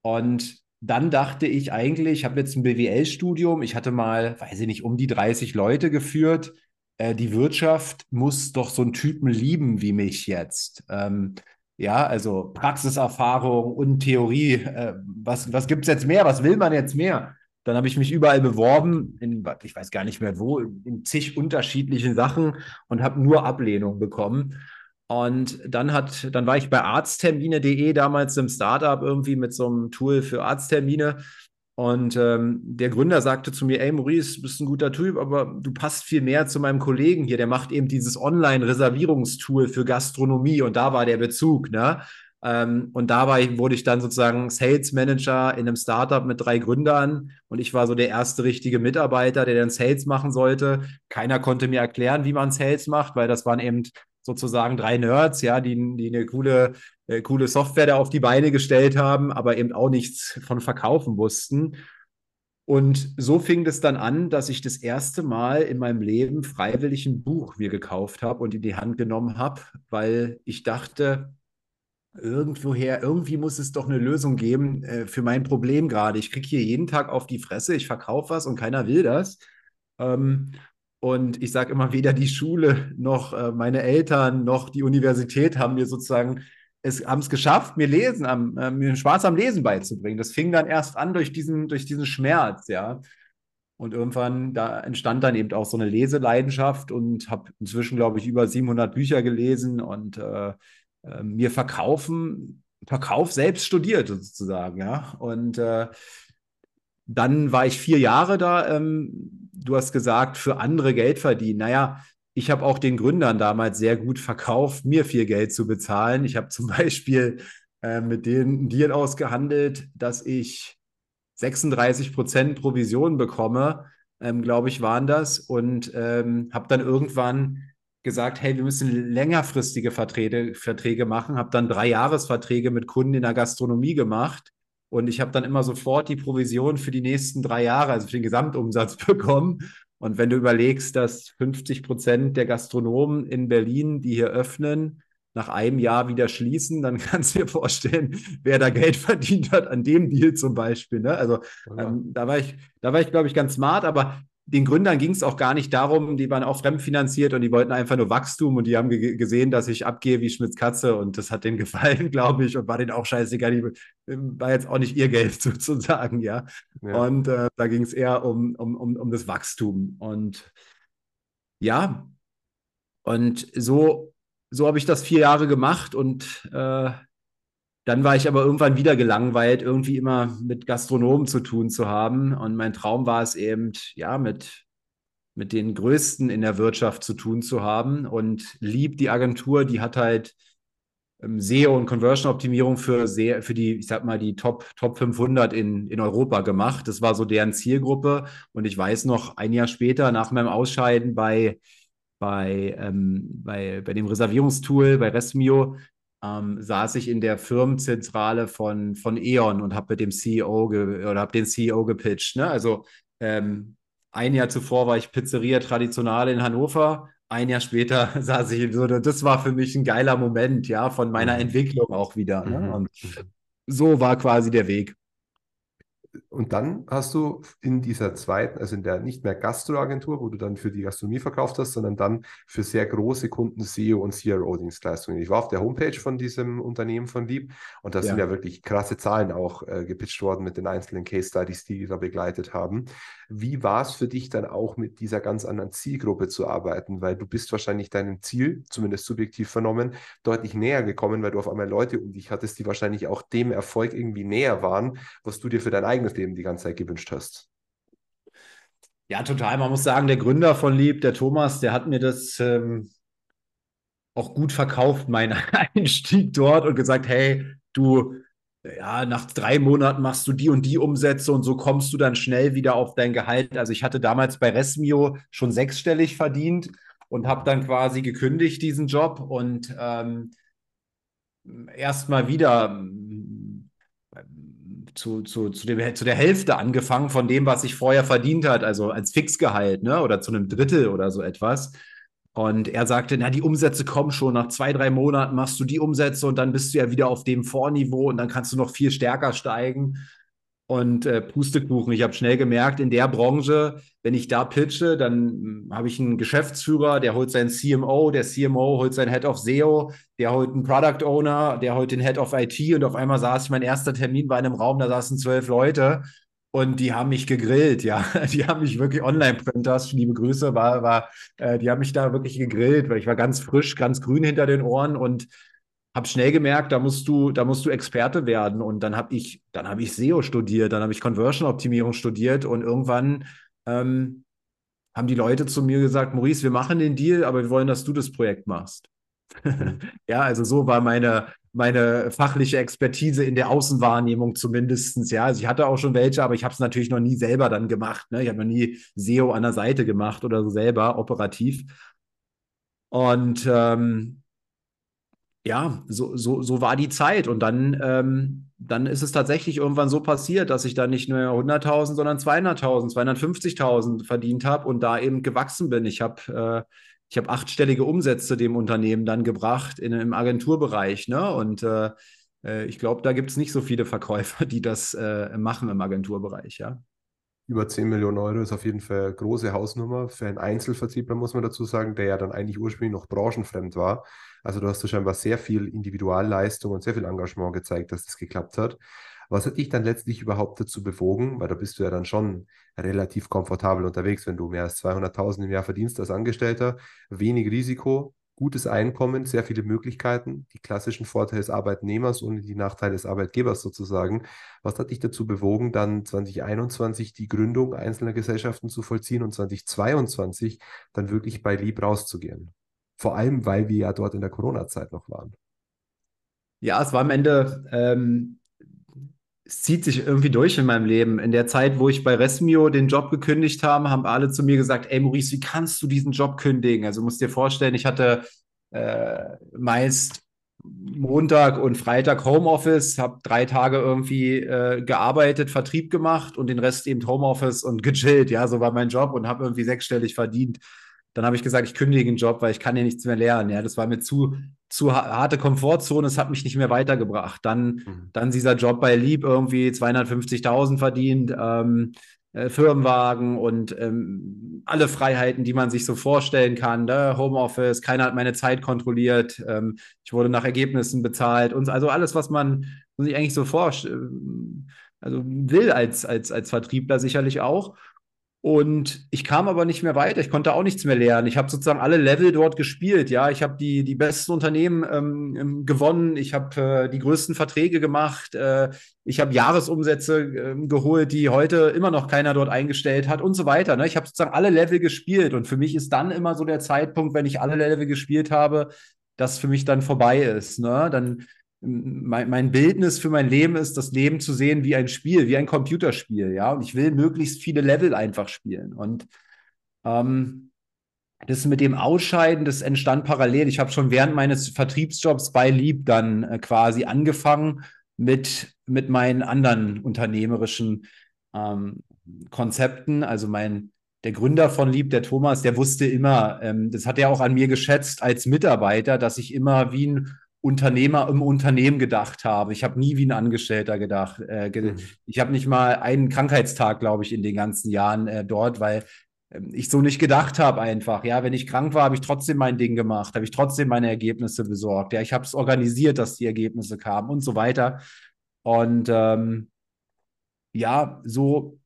Und dann dachte ich eigentlich, ich habe jetzt ein BWL-Studium, ich hatte mal, weiß ich nicht, um die 30 Leute geführt. Äh, die Wirtschaft muss doch so einen Typen lieben wie mich jetzt. Ähm, ja, also Praxiserfahrung und Theorie. Äh, was was gibt es jetzt mehr? Was will man jetzt mehr? Dann habe ich mich überall beworben, in, ich weiß gar nicht mehr wo, in zig unterschiedlichen Sachen und habe nur Ablehnung bekommen. Und dann hat, dann war ich bei arzttermine.de damals im Startup irgendwie mit so einem Tool für Arzttermine. Und ähm, der Gründer sagte zu mir, ey Maurice, bist ein guter Typ, aber du passt viel mehr zu meinem Kollegen hier. Der macht eben dieses Online-Reservierungstool für Gastronomie und da war der Bezug, ne? Ähm, und dabei wurde ich dann sozusagen Sales Manager in einem Startup mit drei Gründern und ich war so der erste richtige Mitarbeiter, der dann Sales machen sollte. Keiner konnte mir erklären, wie man Sales macht, weil das waren eben sozusagen drei Nerds, ja, die, die eine coole, äh, coole Software da auf die Beine gestellt haben, aber eben auch nichts von verkaufen wussten. Und so fing es dann an, dass ich das erste Mal in meinem Leben freiwillig ein Buch mir gekauft habe und in die Hand genommen habe, weil ich dachte, irgendwoher, irgendwie muss es doch eine Lösung geben äh, für mein Problem gerade. Ich kriege hier jeden Tag auf die Fresse, ich verkaufe was und keiner will das. Ähm, und ich sage immer, weder die Schule noch äh, meine Eltern noch die Universität haben mir sozusagen es haben es geschafft, mir Lesen, am, äh, mir Spaß am Lesen beizubringen. Das fing dann erst an durch diesen, durch diesen Schmerz, ja. Und irgendwann, da entstand dann eben auch so eine Leseleidenschaft und habe inzwischen, glaube ich, über 700 Bücher gelesen und äh, äh, mir verkaufen, Verkauf selbst studiert sozusagen, ja. Und dann war ich vier Jahre da. Ähm, du hast gesagt, für andere Geld verdienen. Naja, ich habe auch den Gründern damals sehr gut verkauft, mir viel Geld zu bezahlen. Ich habe zum Beispiel äh, mit denen Deal ausgehandelt, dass ich 36 Prozent Provision bekomme, ähm, glaube ich, waren das. Und ähm, habe dann irgendwann gesagt, hey, wir müssen längerfristige Verträge, Verträge machen. Habe dann drei Jahresverträge mit Kunden in der Gastronomie gemacht und ich habe dann immer sofort die Provision für die nächsten drei Jahre, also für den Gesamtumsatz bekommen. Und wenn du überlegst, dass 50 Prozent der Gastronomen in Berlin, die hier öffnen, nach einem Jahr wieder schließen, dann kannst du dir vorstellen, wer da Geld verdient hat an dem Deal zum Beispiel. Ne? Also ähm, da war ich, da war ich, glaube ich, ganz smart, aber den Gründern ging es auch gar nicht darum, die waren auch fremdfinanziert und die wollten einfach nur Wachstum und die haben gesehen, dass ich abgehe wie Schmitz Katze und das hat denen gefallen, glaube ich, und war denen auch scheißegal. Die, war jetzt auch nicht ihr Geld sozusagen, ja. ja. Und äh, da ging es eher um, um, um, um das Wachstum. Und ja, und so, so habe ich das vier Jahre gemacht und äh, dann war ich aber irgendwann wieder gelangweilt, irgendwie immer mit Gastronomen zu tun zu haben. Und mein Traum war es eben, ja, mit, mit den Größten in der Wirtschaft zu tun zu haben. Und Lieb, die Agentur, die hat halt ähm, SEO und Conversion-Optimierung für, für die, ich sag mal, die Top, Top 500 in, in Europa gemacht. Das war so deren Zielgruppe. Und ich weiß noch, ein Jahr später, nach meinem Ausscheiden bei, bei, ähm, bei, bei dem Reservierungstool, bei Resmio, ähm, saß ich in der Firmenzentrale von, von E.ON und habe mit dem CEO oder habe den CEO gepitcht. Ne? Also ähm, ein Jahr zuvor war ich Pizzeria Traditionale in Hannover. Ein Jahr später saß ich so, das war für mich ein geiler Moment, ja, von meiner mhm. Entwicklung auch wieder. Ne? Mhm. Und so war quasi der Weg und dann hast du in dieser zweiten, also in der nicht mehr Gastroagentur, wo du dann für die Gastronomie verkauft hast, sondern dann für sehr große Kunden SEO und CRO-Dienstleistungen. Ich war auf der Homepage von diesem Unternehmen von Lieb und da ja. sind ja wirklich krasse Zahlen auch äh, gepitcht worden mit den einzelnen Case Studies, die die da begleitet haben. Wie war es für dich dann auch mit dieser ganz anderen Zielgruppe zu arbeiten? Weil du bist wahrscheinlich deinem Ziel, zumindest subjektiv vernommen, deutlich näher gekommen, weil du auf einmal Leute um dich hattest, die wahrscheinlich auch dem Erfolg irgendwie näher waren, was du dir für dein eigenes Leben die ganze Zeit gewünscht hast. Ja, total. Man muss sagen, der Gründer von Lieb, der Thomas, der hat mir das ähm, auch gut verkauft, meinen Einstieg dort und gesagt, hey, du, ja, nach drei Monaten machst du die und die Umsätze und so kommst du dann schnell wieder auf dein Gehalt. Also ich hatte damals bei Resmio schon sechsstellig verdient und habe dann quasi gekündigt diesen Job und ähm, erst mal wieder zu, zu, zu, dem, zu der Hälfte angefangen von dem, was ich vorher verdient hat, also als Fixgehalt, ne? Oder zu einem Drittel oder so etwas. Und er sagte, na, die Umsätze kommen schon, nach zwei, drei Monaten machst du die Umsätze und dann bist du ja wieder auf dem Vorniveau und dann kannst du noch viel stärker steigen. Und äh, Pustekuchen, ich habe schnell gemerkt, in der Branche, wenn ich da pitche, dann hm, habe ich einen Geschäftsführer, der holt seinen CMO, der CMO holt seinen Head of SEO, der holt einen Product Owner, der holt den Head of IT und auf einmal saß ich, mein erster Termin war in einem Raum, da saßen zwölf Leute und die haben mich gegrillt, ja. Die haben mich wirklich Online-Printers, liebe Grüße, war, war, äh, die haben mich da wirklich gegrillt, weil ich war ganz frisch, ganz grün hinter den Ohren und habe schnell gemerkt, da musst du, da musst du Experte werden. Und dann habe ich, dann habe ich SEO studiert, dann habe ich Conversion-Optimierung studiert und irgendwann ähm, haben die Leute zu mir gesagt, Maurice, wir machen den Deal, aber wir wollen, dass du das Projekt machst. Mhm. ja, also so war meine, meine fachliche Expertise in der Außenwahrnehmung zumindest. Ja, also ich hatte auch schon welche, aber ich habe es natürlich noch nie selber dann gemacht. Ne? Ich habe noch nie SEO an der Seite gemacht oder so selber operativ. Und ähm, ja, so, so, so war die Zeit. Und dann, ähm, dann ist es tatsächlich irgendwann so passiert, dass ich dann nicht nur 100.000, sondern 200.000, 250.000 verdient habe und da eben gewachsen bin. Ich habe äh, ich achtstellige Umsätze dem Unternehmen dann gebracht in, im Agenturbereich. Ne? Und äh, äh ich glaube, da gibt es nicht so viele Verkäufer, die das äh, machen im Agenturbereich. Ja? Über 10 Millionen Euro ist auf jeden Fall eine große Hausnummer für einen Einzelvertriebler, muss man dazu sagen, der ja dann eigentlich ursprünglich noch branchenfremd war. Also du hast du scheinbar sehr viel Individualleistung und sehr viel Engagement gezeigt, dass das geklappt hat. Was hat dich dann letztlich überhaupt dazu bewogen? Weil da bist du ja dann schon relativ komfortabel unterwegs, wenn du mehr als 200.000 im Jahr verdienst als Angestellter, wenig Risiko, gutes Einkommen, sehr viele Möglichkeiten, die klassischen Vorteile des Arbeitnehmers ohne die Nachteile des Arbeitgebers sozusagen. Was hat dich dazu bewogen, dann 2021 die Gründung einzelner Gesellschaften zu vollziehen und 2022 dann wirklich bei Lieb rauszugehen? Vor allem, weil wir ja dort in der Corona-Zeit noch waren. Ja, es war am Ende ähm, es zieht sich irgendwie durch in meinem Leben. In der Zeit, wo ich bei Resmio den Job gekündigt habe, haben alle zu mir gesagt, ey Maurice, wie kannst du diesen Job kündigen? Also musst dir vorstellen, ich hatte äh, meist Montag und Freitag Homeoffice, habe drei Tage irgendwie äh, gearbeitet, Vertrieb gemacht und den Rest eben Homeoffice und gechillt. Ja, so war mein Job und habe irgendwie sechsstellig verdient. Dann habe ich gesagt, ich kündige den Job, weil ich kann ja nichts mehr lernen. Ja, das war mir zu, zu harte Komfortzone, es hat mich nicht mehr weitergebracht. Dann, mhm. dann dieser Job bei Lieb irgendwie 250.000 verdient, ähm, äh, Firmenwagen und ähm, alle Freiheiten, die man sich so vorstellen kann. Ne? Homeoffice, keiner hat meine Zeit kontrolliert, ähm, ich wurde nach Ergebnissen bezahlt und also alles, was man sich eigentlich so vorstellt, also will als, als, als Vertriebler sicherlich auch. Und ich kam aber nicht mehr weiter. Ich konnte auch nichts mehr lernen. Ich habe sozusagen alle Level dort gespielt. Ja, ich habe die, die besten Unternehmen ähm, ähm gewonnen. Ich habe äh, die größten Verträge gemacht. Äh, ich habe Jahresumsätze äh, geholt, die heute immer noch keiner dort eingestellt hat und so weiter. Ne? Ich habe sozusagen alle Level gespielt. Und für mich ist dann immer so der Zeitpunkt, wenn ich alle Level gespielt habe, dass für mich dann vorbei ist. Ne? Dann mein, mein Bildnis für mein Leben ist, das Leben zu sehen wie ein Spiel, wie ein Computerspiel, ja. Und ich will möglichst viele Level einfach spielen. Und ähm, das mit dem Ausscheiden, das entstand parallel. Ich habe schon während meines Vertriebsjobs bei Lieb dann äh, quasi angefangen mit, mit meinen anderen unternehmerischen ähm, Konzepten. Also mein der Gründer von Lieb, der Thomas, der wusste immer, ähm, das hat er auch an mir geschätzt als Mitarbeiter, dass ich immer wie ein Unternehmer im Unternehmen gedacht habe. Ich habe nie wie ein Angestellter gedacht. Äh, ge mhm. Ich habe nicht mal einen Krankheitstag, glaube ich, in den ganzen Jahren äh, dort, weil äh, ich so nicht gedacht habe einfach. Ja, wenn ich krank war, habe ich trotzdem mein Ding gemacht, habe ich trotzdem meine Ergebnisse besorgt. Ja, ich habe es organisiert, dass die Ergebnisse kamen und so weiter. Und ähm, ja, so,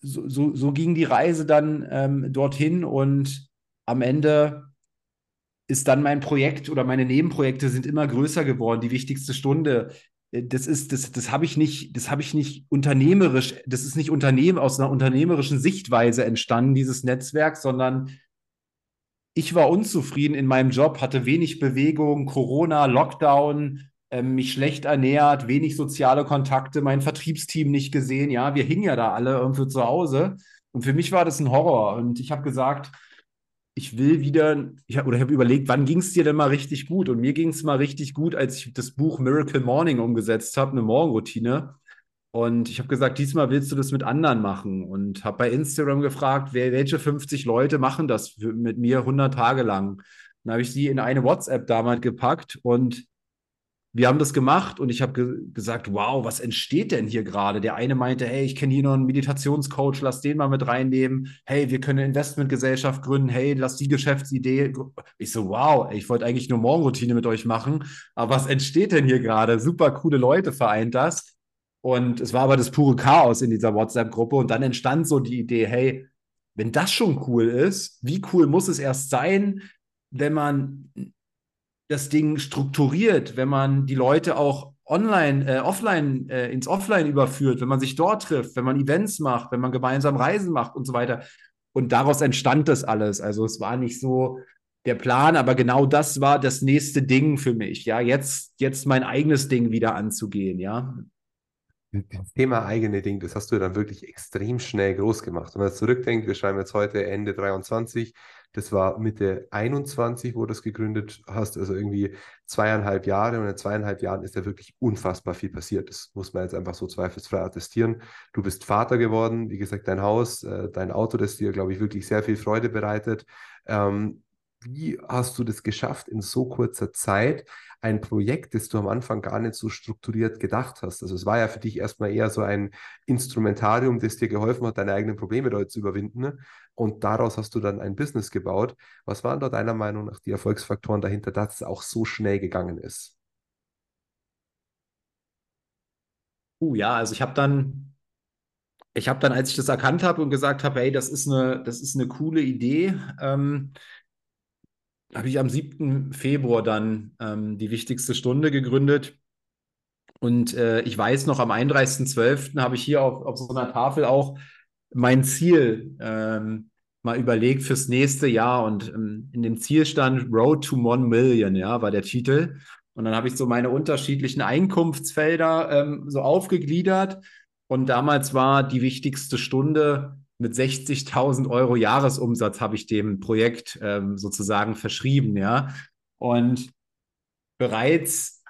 so, so, so ging die Reise dann ähm, dorthin und am Ende ist dann mein Projekt oder meine Nebenprojekte sind immer größer geworden. Die wichtigste Stunde, äh, das ist, das, das habe ich nicht, das habe ich nicht unternehmerisch, das ist nicht Unternehmen aus einer unternehmerischen Sichtweise entstanden, dieses Netzwerk, sondern ich war unzufrieden in meinem Job, hatte wenig Bewegung, Corona, Lockdown, äh, mich schlecht ernährt, wenig soziale Kontakte, mein Vertriebsteam nicht gesehen. Ja, wir hingen ja da alle irgendwie zu Hause. Und für mich war das ein Horror. Und ich habe gesagt, ich will wieder, ich hab, oder ich habe überlegt, wann ging es dir denn mal richtig gut? Und mir ging es mal richtig gut, als ich das Buch Miracle Morning umgesetzt habe, eine Morgenroutine. Und ich habe gesagt, diesmal willst du das mit anderen machen und habe bei Instagram gefragt, wer, welche 50 Leute machen das für, mit mir 100 Tage lang. Dann habe ich sie in eine WhatsApp damals gepackt und wir haben das gemacht und ich habe ge gesagt, wow, was entsteht denn hier gerade? Der eine meinte, hey, ich kenne hier noch einen Meditationscoach, lass den mal mit reinnehmen. Hey, wir können eine Investmentgesellschaft gründen. Hey, lass die Geschäftsidee. Ich so, wow, ich wollte eigentlich nur Morgenroutine mit euch machen. Aber was entsteht denn hier gerade? Super coole Leute vereint das. Und es war aber das pure Chaos in dieser WhatsApp-Gruppe. Und dann entstand so die Idee, hey, wenn das schon cool ist, wie cool muss es erst sein, wenn man das Ding strukturiert, wenn man die Leute auch online, äh, offline, äh, ins Offline überführt, wenn man sich dort trifft, wenn man Events macht, wenn man gemeinsam Reisen macht und so weiter. Und daraus entstand das alles. Also es war nicht so der Plan, aber genau das war das nächste Ding für mich. Ja, jetzt, jetzt mein eigenes Ding wieder anzugehen. Ja. Das Thema eigene Ding, das hast du dann wirklich extrem schnell groß gemacht. Wenn man zurückdenkt, wir schreiben jetzt heute Ende 23, das war Mitte 21, wo du das gegründet hast, also irgendwie zweieinhalb Jahre. Und in zweieinhalb Jahren ist da wirklich unfassbar viel passiert. Das muss man jetzt einfach so zweifelsfrei attestieren. Du bist Vater geworden, wie gesagt, dein Haus, äh, dein Auto, das dir, glaube ich, wirklich sehr viel Freude bereitet. Ähm, wie hast du das geschafft, in so kurzer Zeit ein Projekt, das du am Anfang gar nicht so strukturiert gedacht hast? Also es war ja für dich erstmal eher so ein Instrumentarium, das dir geholfen hat, deine eigenen Probleme dort zu überwinden. Und daraus hast du dann ein Business gebaut. Was waren da deiner Meinung nach die Erfolgsfaktoren dahinter, dass es auch so schnell gegangen ist? Uh, ja, also ich habe dann, ich habe dann, als ich das erkannt habe und gesagt habe, hey, das ist eine, das ist eine coole Idee, ähm, habe ich am 7. Februar dann ähm, die wichtigste Stunde gegründet. Und äh, ich weiß noch, am 31.12. habe ich hier auf, auf so einer Tafel auch mein Ziel ähm, mal überlegt fürs nächste Jahr. Und ähm, in dem Ziel stand Road to One Million, ja, war der Titel. Und dann habe ich so meine unterschiedlichen Einkunftsfelder ähm, so aufgegliedert. Und damals war die wichtigste Stunde mit 60.000 Euro Jahresumsatz habe ich dem Projekt ähm, sozusagen verschrieben, ja. Und bereits,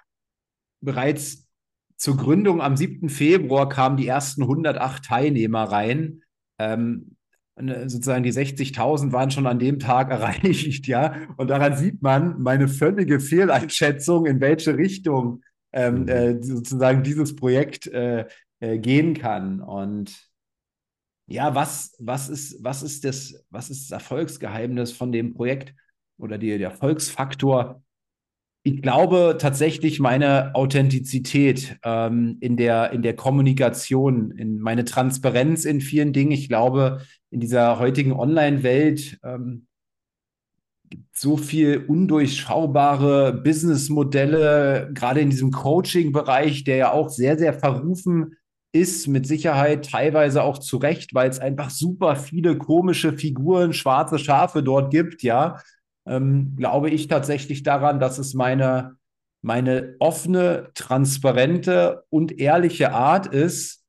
bereits zur Gründung am 7. Februar kamen die ersten 108 Teilnehmer rein. Ähm, sozusagen die 60.000 waren schon an dem Tag erreicht, ja. Und daran sieht man meine völlige Fehleinschätzung, in welche Richtung ähm, mhm. äh, sozusagen dieses Projekt äh, äh, gehen kann. Und ja, was, was, ist, was, ist das, was ist das Erfolgsgeheimnis von dem Projekt oder die, der Erfolgsfaktor? Ich glaube tatsächlich meine Authentizität ähm, in, der, in der Kommunikation, in meine Transparenz in vielen Dingen. Ich glaube, in dieser heutigen Online-Welt ähm, gibt so viel undurchschaubare Businessmodelle, gerade in diesem Coaching-Bereich, der ja auch sehr, sehr verrufen ist mit Sicherheit teilweise auch zu Recht, weil es einfach super viele komische Figuren, schwarze Schafe dort gibt, ja, ähm, glaube ich tatsächlich daran, dass es meine, meine offene, transparente und ehrliche Art ist,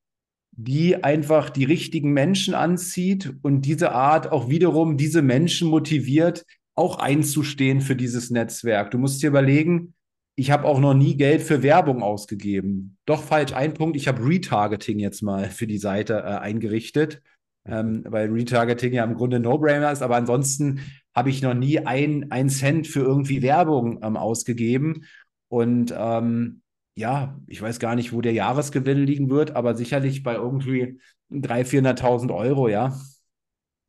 die einfach die richtigen Menschen anzieht und diese Art auch wiederum diese Menschen motiviert, auch einzustehen für dieses Netzwerk. Du musst dir überlegen, ich habe auch noch nie Geld für Werbung ausgegeben. Doch falsch, ein Punkt, ich habe Retargeting jetzt mal für die Seite äh, eingerichtet, ähm, weil Retargeting ja im Grunde No-Brainer ist, aber ansonsten habe ich noch nie ein, ein Cent für irgendwie Werbung ähm, ausgegeben. Und ähm, ja, ich weiß gar nicht, wo der Jahresgewinn liegen wird, aber sicherlich bei irgendwie 300.000, 400.000 Euro, ja.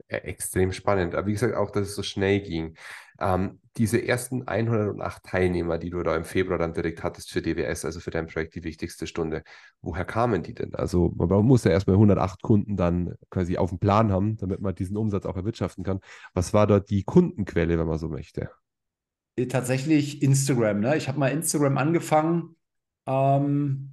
Extrem spannend. Aber wie gesagt, auch, dass es so schnell ging. Ähm, diese ersten 108 Teilnehmer, die du da im Februar dann direkt hattest für DWS, also für dein Projekt die wichtigste Stunde, woher kamen die denn? Also man muss ja erstmal 108 Kunden dann quasi auf dem Plan haben, damit man diesen Umsatz auch erwirtschaften kann. Was war dort die Kundenquelle, wenn man so möchte? Äh, tatsächlich Instagram. Ne? Ich habe mal Instagram angefangen. Ähm,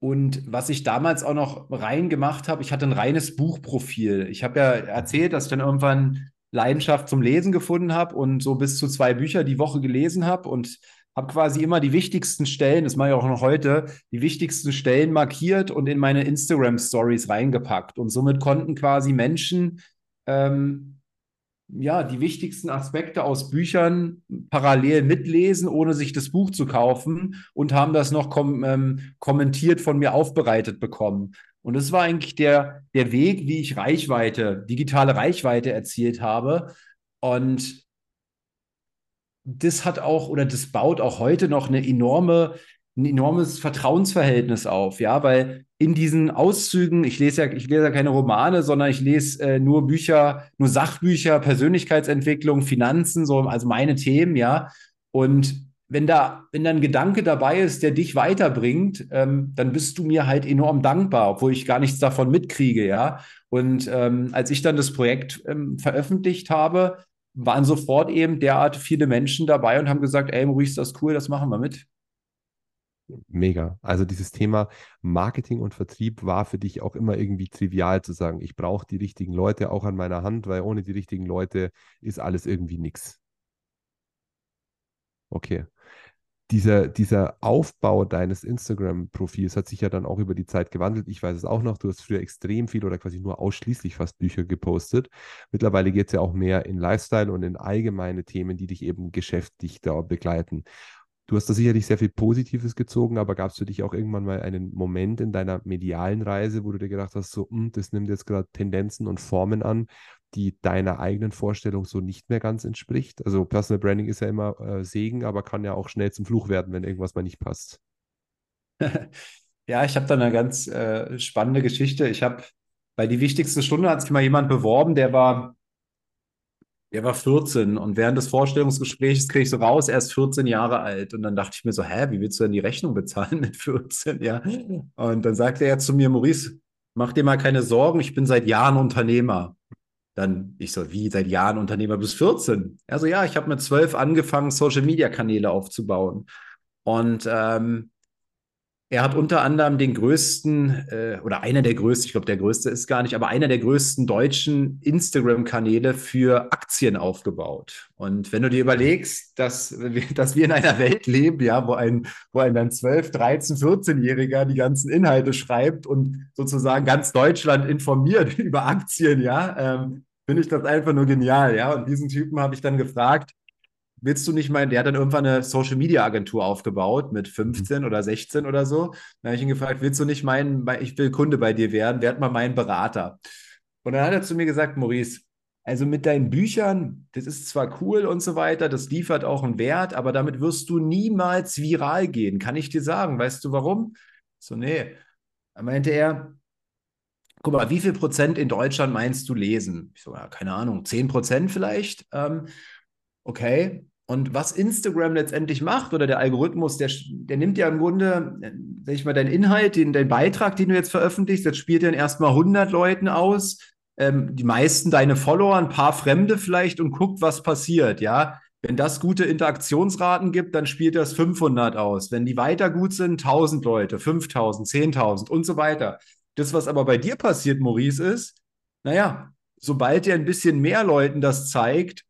und was ich damals auch noch rein gemacht habe, ich hatte ein reines Buchprofil. Ich habe ja erzählt, dass ich dann irgendwann Leidenschaft zum Lesen gefunden habe und so bis zu zwei Bücher die Woche gelesen habe und habe quasi immer die wichtigsten Stellen, das mache ich auch noch heute, die wichtigsten Stellen markiert und in meine Instagram Stories reingepackt. Und somit konnten quasi Menschen ähm, ja, die wichtigsten Aspekte aus Büchern parallel mitlesen, ohne sich das Buch zu kaufen und haben das noch kom ähm, kommentiert von mir aufbereitet bekommen. Und das war eigentlich der, der Weg, wie ich Reichweite, digitale Reichweite erzielt habe. Und das hat auch oder das baut auch heute noch eine enorme ein enormes Vertrauensverhältnis auf, ja, weil in diesen Auszügen, ich lese ja, ich lese ja keine Romane, sondern ich lese äh, nur Bücher, nur Sachbücher, Persönlichkeitsentwicklung, Finanzen, so, also meine Themen, ja. Und wenn da, wenn da ein Gedanke dabei ist, der dich weiterbringt, ähm, dann bist du mir halt enorm dankbar, obwohl ich gar nichts davon mitkriege, ja. Und ähm, als ich dann das Projekt ähm, veröffentlicht habe, waren sofort eben derart viele Menschen dabei und haben gesagt, ey, das ist cool, das machen wir mit. Mega. Also dieses Thema Marketing und Vertrieb war für dich auch immer irgendwie trivial zu sagen, ich brauche die richtigen Leute auch an meiner Hand, weil ohne die richtigen Leute ist alles irgendwie nichts. Okay. Dieser, dieser Aufbau deines Instagram-Profils hat sich ja dann auch über die Zeit gewandelt. Ich weiß es auch noch, du hast früher extrem viel oder quasi nur ausschließlich fast Bücher gepostet. Mittlerweile geht es ja auch mehr in Lifestyle und in allgemeine Themen, die dich eben geschäftlich da begleiten. Du hast da sicherlich sehr viel Positives gezogen, aber gab es für dich auch irgendwann mal einen Moment in deiner medialen Reise, wo du dir gedacht hast, so, hm, das nimmt jetzt gerade Tendenzen und Formen an, die deiner eigenen Vorstellung so nicht mehr ganz entspricht? Also Personal Branding ist ja immer äh, Segen, aber kann ja auch schnell zum Fluch werden, wenn irgendwas mal nicht passt. Ja, ich habe da eine ganz äh, spannende Geschichte. Ich habe bei die wichtigste Stunde hat sich mal jemand beworben, der war der war 14 und während des Vorstellungsgesprächs kriege ich so raus, er ist 14 Jahre alt. Und dann dachte ich mir so, hä, wie willst du denn die Rechnung bezahlen mit 14? Ja. Und dann sagte er zu mir, Maurice, mach dir mal keine Sorgen, ich bin seit Jahren Unternehmer. Dann ich so, wie seit Jahren Unternehmer bis 14? Also ja, ich habe mit 12 angefangen, Social-Media-Kanäle aufzubauen. Und ähm, er hat unter anderem den größten äh, oder einer der größten, ich glaube, der größte ist gar nicht, aber einer der größten deutschen Instagram-Kanäle für Aktien aufgebaut. Und wenn du dir überlegst, dass, dass wir in einer Welt leben, ja, wo ein, wo ein dann 12, 13, 14-Jähriger die ganzen Inhalte schreibt und sozusagen ganz Deutschland informiert über Aktien, ja, ähm, finde ich das einfach nur genial, ja. Und diesen Typen habe ich dann gefragt, willst du nicht mal, der hat dann irgendwann eine Social Media Agentur aufgebaut mit 15 mhm. oder 16 oder so. Dann habe ich ihn gefragt, willst du nicht meinen, ich will Kunde bei dir werden, werd mal mein Berater. Und dann hat er zu mir gesagt, Maurice, also mit deinen Büchern, das ist zwar cool und so weiter, das liefert auch einen Wert, aber damit wirst du niemals viral gehen, kann ich dir sagen. Weißt du warum? So, nee. Dann meinte er, guck mal, wie viel Prozent in Deutschland meinst du lesen? Ich so, ja, keine Ahnung, 10 Prozent vielleicht. Ähm, okay, und was Instagram letztendlich macht oder der Algorithmus, der, der nimmt ja im Grunde, sag ich mal, deinen Inhalt, den, deinen Beitrag, den du jetzt veröffentlichst, das spielt dann erstmal 100 Leuten aus, ähm, die meisten deine Follower, ein paar Fremde vielleicht und guckt, was passiert, ja. Wenn das gute Interaktionsraten gibt, dann spielt das 500 aus. Wenn die weiter gut sind, 1000 Leute, 5000, 10.000 und so weiter. Das, was aber bei dir passiert, Maurice, ist, naja, sobald dir ein bisschen mehr Leuten das zeigt,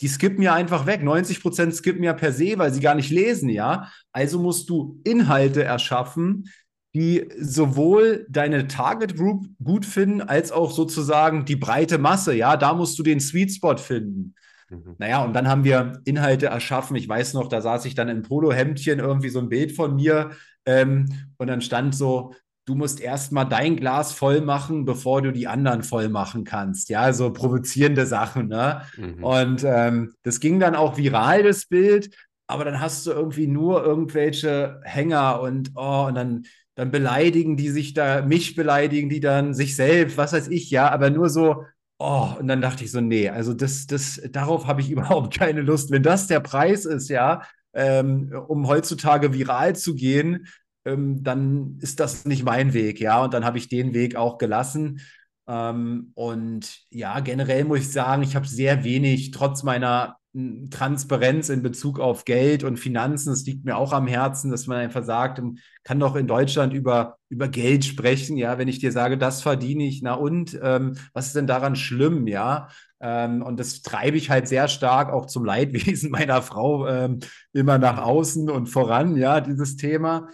die skippen ja einfach weg. 90 Prozent skippen ja per se, weil sie gar nicht lesen, ja. Also musst du Inhalte erschaffen, die sowohl deine Target Group gut finden, als auch sozusagen die breite Masse, ja. Da musst du den Sweet Spot finden. Mhm. Naja, und dann haben wir Inhalte erschaffen. Ich weiß noch, da saß ich dann im Polohemdchen, irgendwie so ein Bild von mir. Ähm, und dann stand so, du musst erstmal dein Glas voll machen, bevor du die anderen voll machen kannst. Ja, so provozierende Sachen. Ne? Mhm. Und ähm, das ging dann auch viral, das Bild. Aber dann hast du irgendwie nur irgendwelche Hänger und, oh, und dann, dann beleidigen die sich da, mich beleidigen die dann, sich selbst, was weiß ich, ja, aber nur so, oh, und dann dachte ich so, nee, also das, das, darauf habe ich überhaupt keine Lust. Wenn das der Preis ist, ja, ähm, um heutzutage viral zu gehen, ähm, dann ist das nicht mein Weg, ja. Und dann habe ich den Weg auch gelassen. Ähm, und ja, generell muss ich sagen, ich habe sehr wenig, trotz meiner hm, Transparenz in Bezug auf Geld und Finanzen, das liegt mir auch am Herzen, dass man einfach sagt, man kann doch in Deutschland über, über Geld sprechen, ja, wenn ich dir sage, das verdiene ich, na und, ähm, was ist denn daran schlimm, ja? Ähm, und das treibe ich halt sehr stark auch zum Leidwesen meiner Frau ähm, immer nach außen und voran, ja, dieses Thema.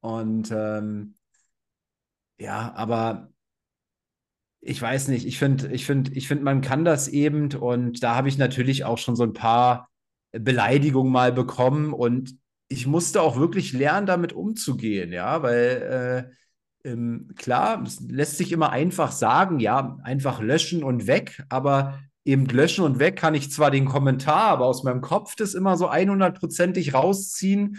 Und ähm, ja, aber ich weiß nicht, ich finde, ich finde, ich finde, man kann das eben und da habe ich natürlich auch schon so ein paar Beleidigungen mal bekommen und ich musste auch wirklich lernen, damit umzugehen, ja, weil äh, ähm, klar, es lässt sich immer einfach sagen, ja, einfach löschen und weg, aber eben löschen und weg kann ich zwar den Kommentar, aber aus meinem Kopf das immer so 100%ig rausziehen.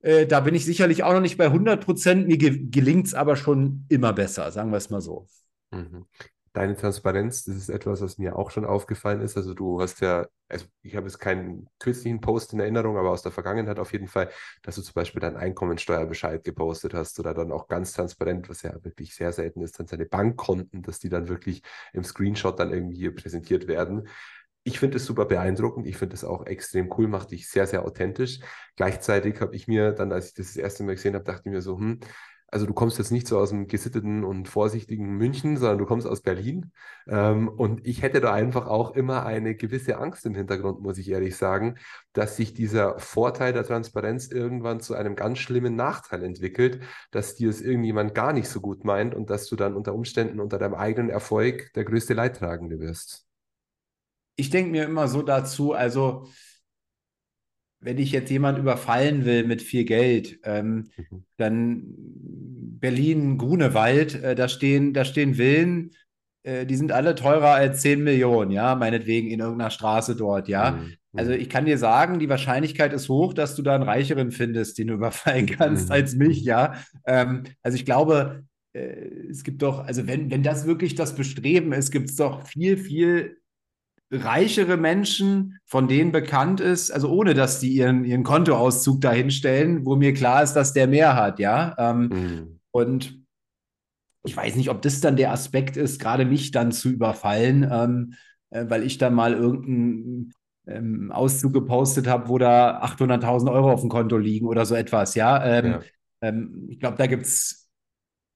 Äh, da bin ich sicherlich auch noch nicht bei 100%. Mir ge gelingt es aber schon immer besser, sagen wir es mal so. Mhm. Deine Transparenz, das ist etwas, was mir auch schon aufgefallen ist. Also du hast ja, also ich habe jetzt keinen kürzlichen Post in Erinnerung, aber aus der Vergangenheit auf jeden Fall, dass du zum Beispiel deinen Einkommensteuerbescheid gepostet hast oder dann auch ganz transparent, was ja wirklich sehr selten ist, dann seine Bankkonten, dass die dann wirklich im Screenshot dann irgendwie präsentiert werden. Ich finde es super beeindruckend. Ich finde es auch extrem cool, macht dich sehr, sehr authentisch. Gleichzeitig habe ich mir dann, als ich das das erste Mal gesehen habe, dachte ich mir so, hm, also du kommst jetzt nicht so aus dem gesitteten und vorsichtigen München, sondern du kommst aus Berlin. Ähm, und ich hätte da einfach auch immer eine gewisse Angst im Hintergrund, muss ich ehrlich sagen, dass sich dieser Vorteil der Transparenz irgendwann zu einem ganz schlimmen Nachteil entwickelt, dass dir es irgendjemand gar nicht so gut meint und dass du dann unter Umständen unter deinem eigenen Erfolg der größte Leidtragende wirst. Ich denke mir immer so dazu, also wenn ich jetzt jemand überfallen will mit viel Geld, ähm, mhm. dann Berlin, Grunewald, äh, da stehen, da stehen Villen, äh, die sind alle teurer als 10 Millionen, ja, meinetwegen in irgendeiner Straße dort, ja. Mhm. Also ich kann dir sagen, die Wahrscheinlichkeit ist hoch, dass du da einen Reicheren findest, den du überfallen kannst, mhm. als mich, ja. Ähm, also ich glaube, äh, es gibt doch, also wenn, wenn das wirklich das Bestreben ist, gibt es doch viel, viel reichere Menschen, von denen bekannt ist, also ohne dass die ihren, ihren Kontoauszug dahinstellen, wo mir klar ist, dass der mehr hat, ja. Ähm, mhm. Und ich weiß nicht, ob das dann der Aspekt ist, gerade mich dann zu überfallen, ähm, äh, weil ich dann mal irgendeinen ähm, Auszug gepostet habe, wo da 800.000 Euro auf dem Konto liegen oder so etwas, ja. Ähm, ja. Ähm, ich glaube, da gibt es,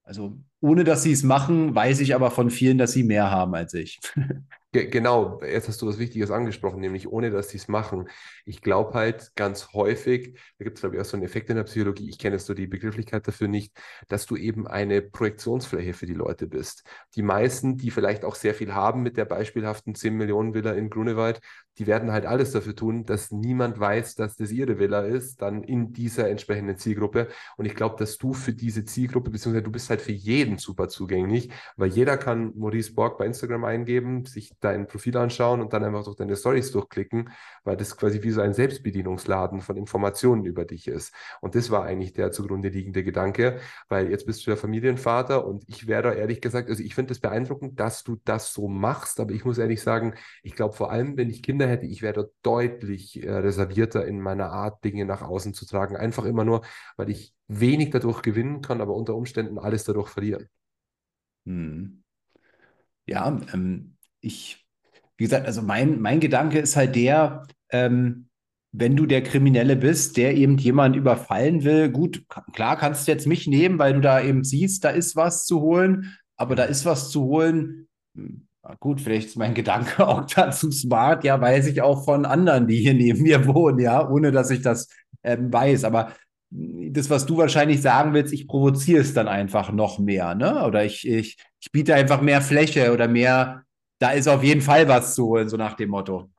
also ohne dass sie es machen, weiß ich aber von vielen, dass sie mehr haben als ich. Ge genau, jetzt hast du was Wichtiges angesprochen, nämlich ohne dass sie es machen. Ich glaube halt ganz häufig, da gibt es glaube ich auch so einen Effekt in der Psychologie, ich kenne jetzt so die Begrifflichkeit dafür nicht, dass du eben eine Projektionsfläche für die Leute bist. Die meisten, die vielleicht auch sehr viel haben mit der beispielhaften 10 Millionen Villa in Grunewald, die werden halt alles dafür tun, dass niemand weiß, dass das ihre Villa ist, dann in dieser entsprechenden Zielgruppe. Und ich glaube, dass du für diese Zielgruppe, beziehungsweise du bist halt für jeden super zugänglich, weil jeder kann Maurice Borg bei Instagram eingeben, sich dein Profil anschauen und dann einfach durch deine Stories durchklicken, weil das quasi wie so ein Selbstbedienungsladen von Informationen über dich ist. Und das war eigentlich der zugrunde liegende Gedanke, weil jetzt bist du der Familienvater und ich wäre da ehrlich gesagt, also ich finde es das beeindruckend, dass du das so machst, aber ich muss ehrlich sagen, ich glaube vor allem, wenn ich Kinder hätte, ich wäre deutlich äh, reservierter in meiner Art, Dinge nach außen zu tragen. Einfach immer nur, weil ich wenig dadurch gewinnen kann, aber unter Umständen alles dadurch verlieren. Hm. Ja, ähm, ich, wie gesagt, also mein, mein Gedanke ist halt der, ähm, wenn du der Kriminelle bist, der eben jemanden überfallen will, gut, klar kannst du jetzt mich nehmen, weil du da eben siehst, da ist was zu holen, aber da ist was zu holen. Hm, gut, vielleicht ist mein Gedanke auch dazu smart, ja, weiß ich auch von anderen, die hier neben mir wohnen, ja, ohne dass ich das ähm, weiß. Aber das, was du wahrscheinlich sagen willst, ich provoziere es dann einfach noch mehr, ne? Oder ich, ich, ich biete einfach mehr Fläche oder mehr, da ist auf jeden Fall was zu holen, so nach dem Motto.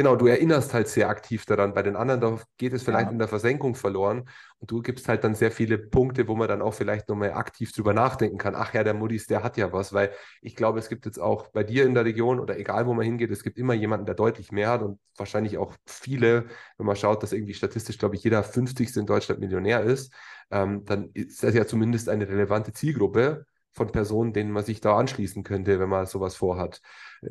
Genau, du erinnerst halt sehr aktiv daran. Bei den anderen da geht es vielleicht ja. in der Versenkung verloren und du gibst halt dann sehr viele Punkte, wo man dann auch vielleicht nochmal aktiv drüber nachdenken kann. Ach ja, der Muddis, der hat ja was, weil ich glaube, es gibt jetzt auch bei dir in der Region oder egal, wo man hingeht, es gibt immer jemanden, der deutlich mehr hat und wahrscheinlich auch viele, wenn man schaut, dass irgendwie statistisch, glaube ich, jeder 50. in Deutschland Millionär ist, ähm, dann ist das ja zumindest eine relevante Zielgruppe von Personen, denen man sich da anschließen könnte, wenn man sowas vorhat.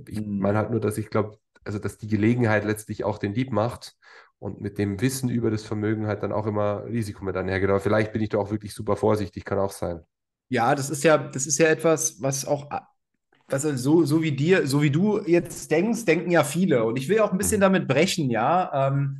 Ich mhm. meine halt nur, dass ich glaube, also dass die Gelegenheit letztlich auch den Dieb macht und mit dem Wissen über das Vermögen halt dann auch immer Risiko mit einhergeht. Aber vielleicht bin ich da auch wirklich super vorsichtig, kann auch sein. Ja, das ist ja, das ist ja etwas, was auch, also so, so wie dir, so wie du jetzt denkst, denken ja viele. Und ich will auch ein bisschen mhm. damit brechen, ja. Ähm,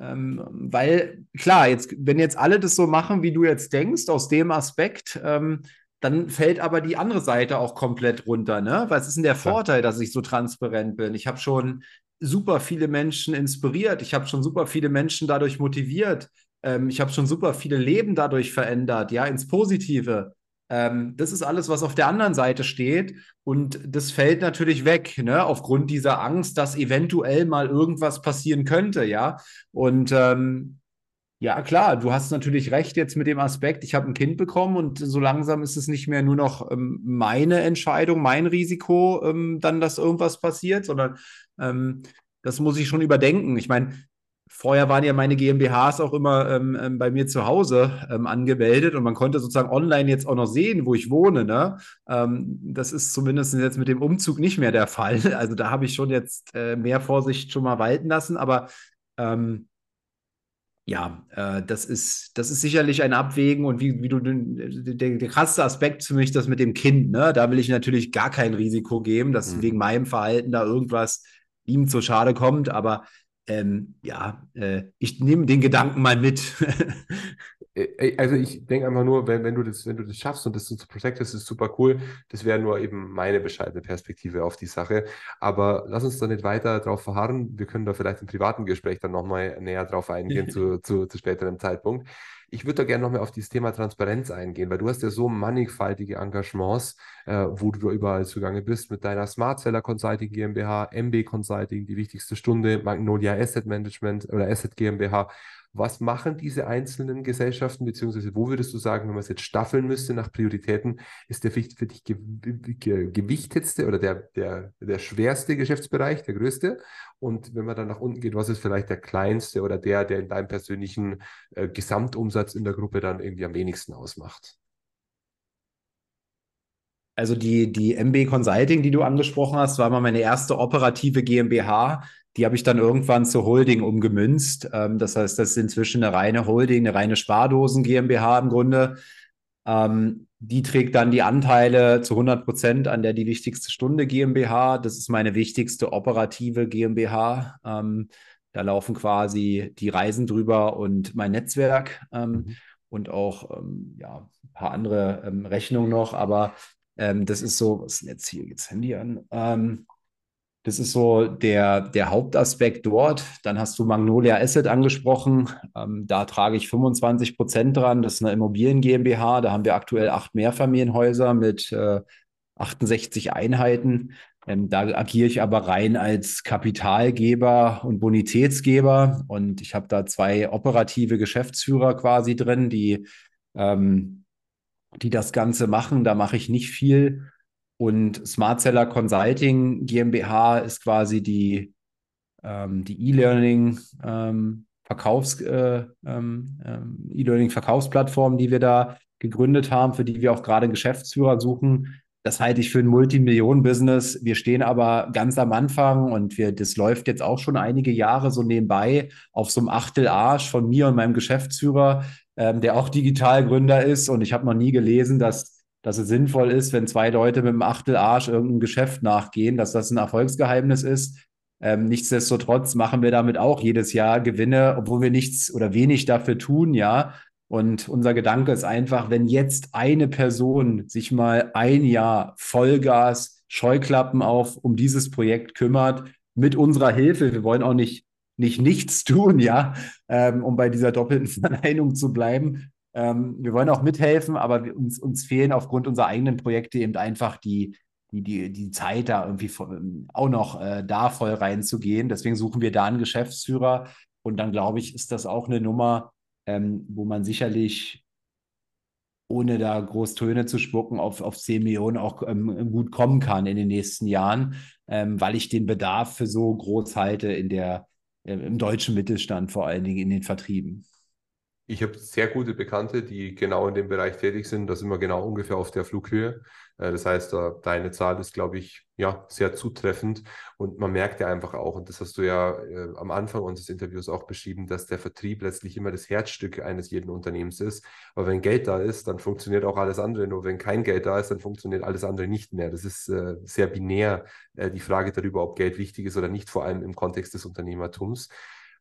ähm, weil, klar, jetzt, wenn jetzt alle das so machen, wie du jetzt denkst, aus dem Aspekt, ähm, dann fällt aber die andere Seite auch komplett runter. Ne? Was ist denn der Vorteil, dass ich so transparent bin? Ich habe schon super viele Menschen inspiriert. Ich habe schon super viele Menschen dadurch motiviert. Ähm, ich habe schon super viele Leben dadurch verändert, ja, ins Positive. Ähm, das ist alles, was auf der anderen Seite steht. Und das fällt natürlich weg, ne? aufgrund dieser Angst, dass eventuell mal irgendwas passieren könnte, ja. Und ähm, ja, klar, du hast natürlich recht jetzt mit dem Aspekt, ich habe ein Kind bekommen und so langsam ist es nicht mehr nur noch ähm, meine Entscheidung, mein Risiko, ähm, dann, dass irgendwas passiert, sondern ähm, das muss ich schon überdenken. Ich meine, vorher waren ja meine GmbHs auch immer ähm, ähm, bei mir zu Hause ähm, angemeldet und man konnte sozusagen online jetzt auch noch sehen, wo ich wohne. Ne? das ist zumindest jetzt mit dem Umzug nicht mehr der Fall. Also da habe ich schon jetzt äh, mehr Vorsicht schon mal walten lassen, aber ähm, ja, äh, das ist, das ist sicherlich ein Abwägen und wie, wie du, der, der krasse Aspekt für mich, das mit dem Kind, ne? Da will ich natürlich gar kein Risiko geben, dass mhm. wegen meinem Verhalten da irgendwas ihm zu schade kommt, aber ähm, ja, äh, ich nehme den Gedanken mal mit. Also ich denke einfach nur, wenn, wenn, du das, wenn du das schaffst und das so zu protecten, das ist super cool. Das wäre nur eben meine bescheidene Perspektive auf die Sache. Aber lass uns da nicht weiter drauf verharren. Wir können da vielleicht im privaten Gespräch dann nochmal näher drauf eingehen zu, zu, zu späterem Zeitpunkt. Ich würde da gerne nochmal auf dieses Thema Transparenz eingehen, weil du hast ja so mannigfaltige Engagements, äh, wo du überall zugange bist mit deiner Smart Seller Consulting GmbH, MB Consulting, die wichtigste Stunde, Magnolia Asset Management oder Asset GmbH. Was machen diese einzelnen Gesellschaften, beziehungsweise wo würdest du sagen, wenn man es jetzt staffeln müsste nach Prioritäten, ist der für dich gewichtetste oder der, der, der schwerste Geschäftsbereich, der größte? Und wenn man dann nach unten geht, was ist vielleicht der kleinste oder der, der in deinem persönlichen äh, Gesamtumsatz in der Gruppe dann irgendwie am wenigsten ausmacht? Also die, die MB Consulting, die du angesprochen hast, war mal meine erste operative GmbH. Die habe ich dann irgendwann zur Holding umgemünzt. Ähm, das heißt, das ist inzwischen eine reine Holding, eine reine Spardosen GmbH im Grunde. Ähm, die trägt dann die Anteile zu 100 Prozent an der die wichtigste Stunde GmbH. Das ist meine wichtigste operative GmbH. Ähm, da laufen quasi die Reisen drüber und mein Netzwerk ähm, mhm. und auch ähm, ja, ein paar andere ähm, Rechnungen noch. Aber ähm, das ist so, was ist denn jetzt hier? Geht's Handy an? Das ist so der, der Hauptaspekt dort. Dann hast du Magnolia Asset angesprochen. Ähm, da trage ich 25 Prozent dran. Das ist eine Immobilien GmbH. Da haben wir aktuell acht Mehrfamilienhäuser mit äh, 68 Einheiten. Ähm, da agiere ich aber rein als Kapitalgeber und Bonitätsgeber. Und ich habe da zwei operative Geschäftsführer quasi drin, die ähm, die das Ganze machen. Da mache ich nicht viel. Und Smart Seller Consulting GmbH ist quasi die, ähm, die E-Learning ähm, Verkaufs, äh, ähm, ähm, E-Learning Verkaufsplattform, die wir da gegründet haben, für die wir auch gerade Geschäftsführer suchen. Das halte ich für ein Multimillionen-Business. Wir stehen aber ganz am Anfang und wir, das läuft jetzt auch schon einige Jahre so nebenbei auf so einem Achtel Arsch von mir und meinem Geschäftsführer, ähm, der auch Digitalgründer ist. Und ich habe noch nie gelesen, dass, dass es sinnvoll ist, wenn zwei Leute mit einem Achtel Arsch irgendeinem Geschäft nachgehen, dass das ein Erfolgsgeheimnis ist. Ähm, nichtsdestotrotz machen wir damit auch jedes Jahr Gewinne, obwohl wir nichts oder wenig dafür tun, ja. Und unser Gedanke ist einfach, wenn jetzt eine Person sich mal ein Jahr Vollgas, Scheuklappen auf um dieses Projekt kümmert, mit unserer Hilfe, wir wollen auch nicht nicht nichts tun, ja, ähm, um bei dieser doppelten Verneinung zu bleiben. Ähm, wir wollen auch mithelfen, aber wir, uns, uns fehlen aufgrund unserer eigenen Projekte eben einfach die, die, die, die Zeit, da irgendwie von, auch noch äh, da voll reinzugehen. Deswegen suchen wir da einen Geschäftsführer. Und dann glaube ich, ist das auch eine Nummer, ähm, wo man sicherlich ohne da groß Töne zu spucken, auf, auf 10 Millionen auch ähm, gut kommen kann in den nächsten Jahren, ähm, weil ich den Bedarf für so groß halte in der, im deutschen Mittelstand, vor allen Dingen in den Vertrieben. Ich habe sehr gute Bekannte, die genau in dem Bereich tätig sind. Da sind wir genau ungefähr auf der Flughöhe. Äh, das heißt, deine Zahl ist, glaube ich, ja, sehr zutreffend. Und man merkt ja einfach auch, und das hast du ja äh, am Anfang unseres Interviews auch beschrieben, dass der Vertrieb letztlich immer das Herzstück eines jeden Unternehmens ist. Aber wenn Geld da ist, dann funktioniert auch alles andere. Nur wenn kein Geld da ist, dann funktioniert alles andere nicht mehr. Das ist äh, sehr binär, die Frage darüber, ob Geld wichtig ist oder nicht, vor allem im Kontext des Unternehmertums.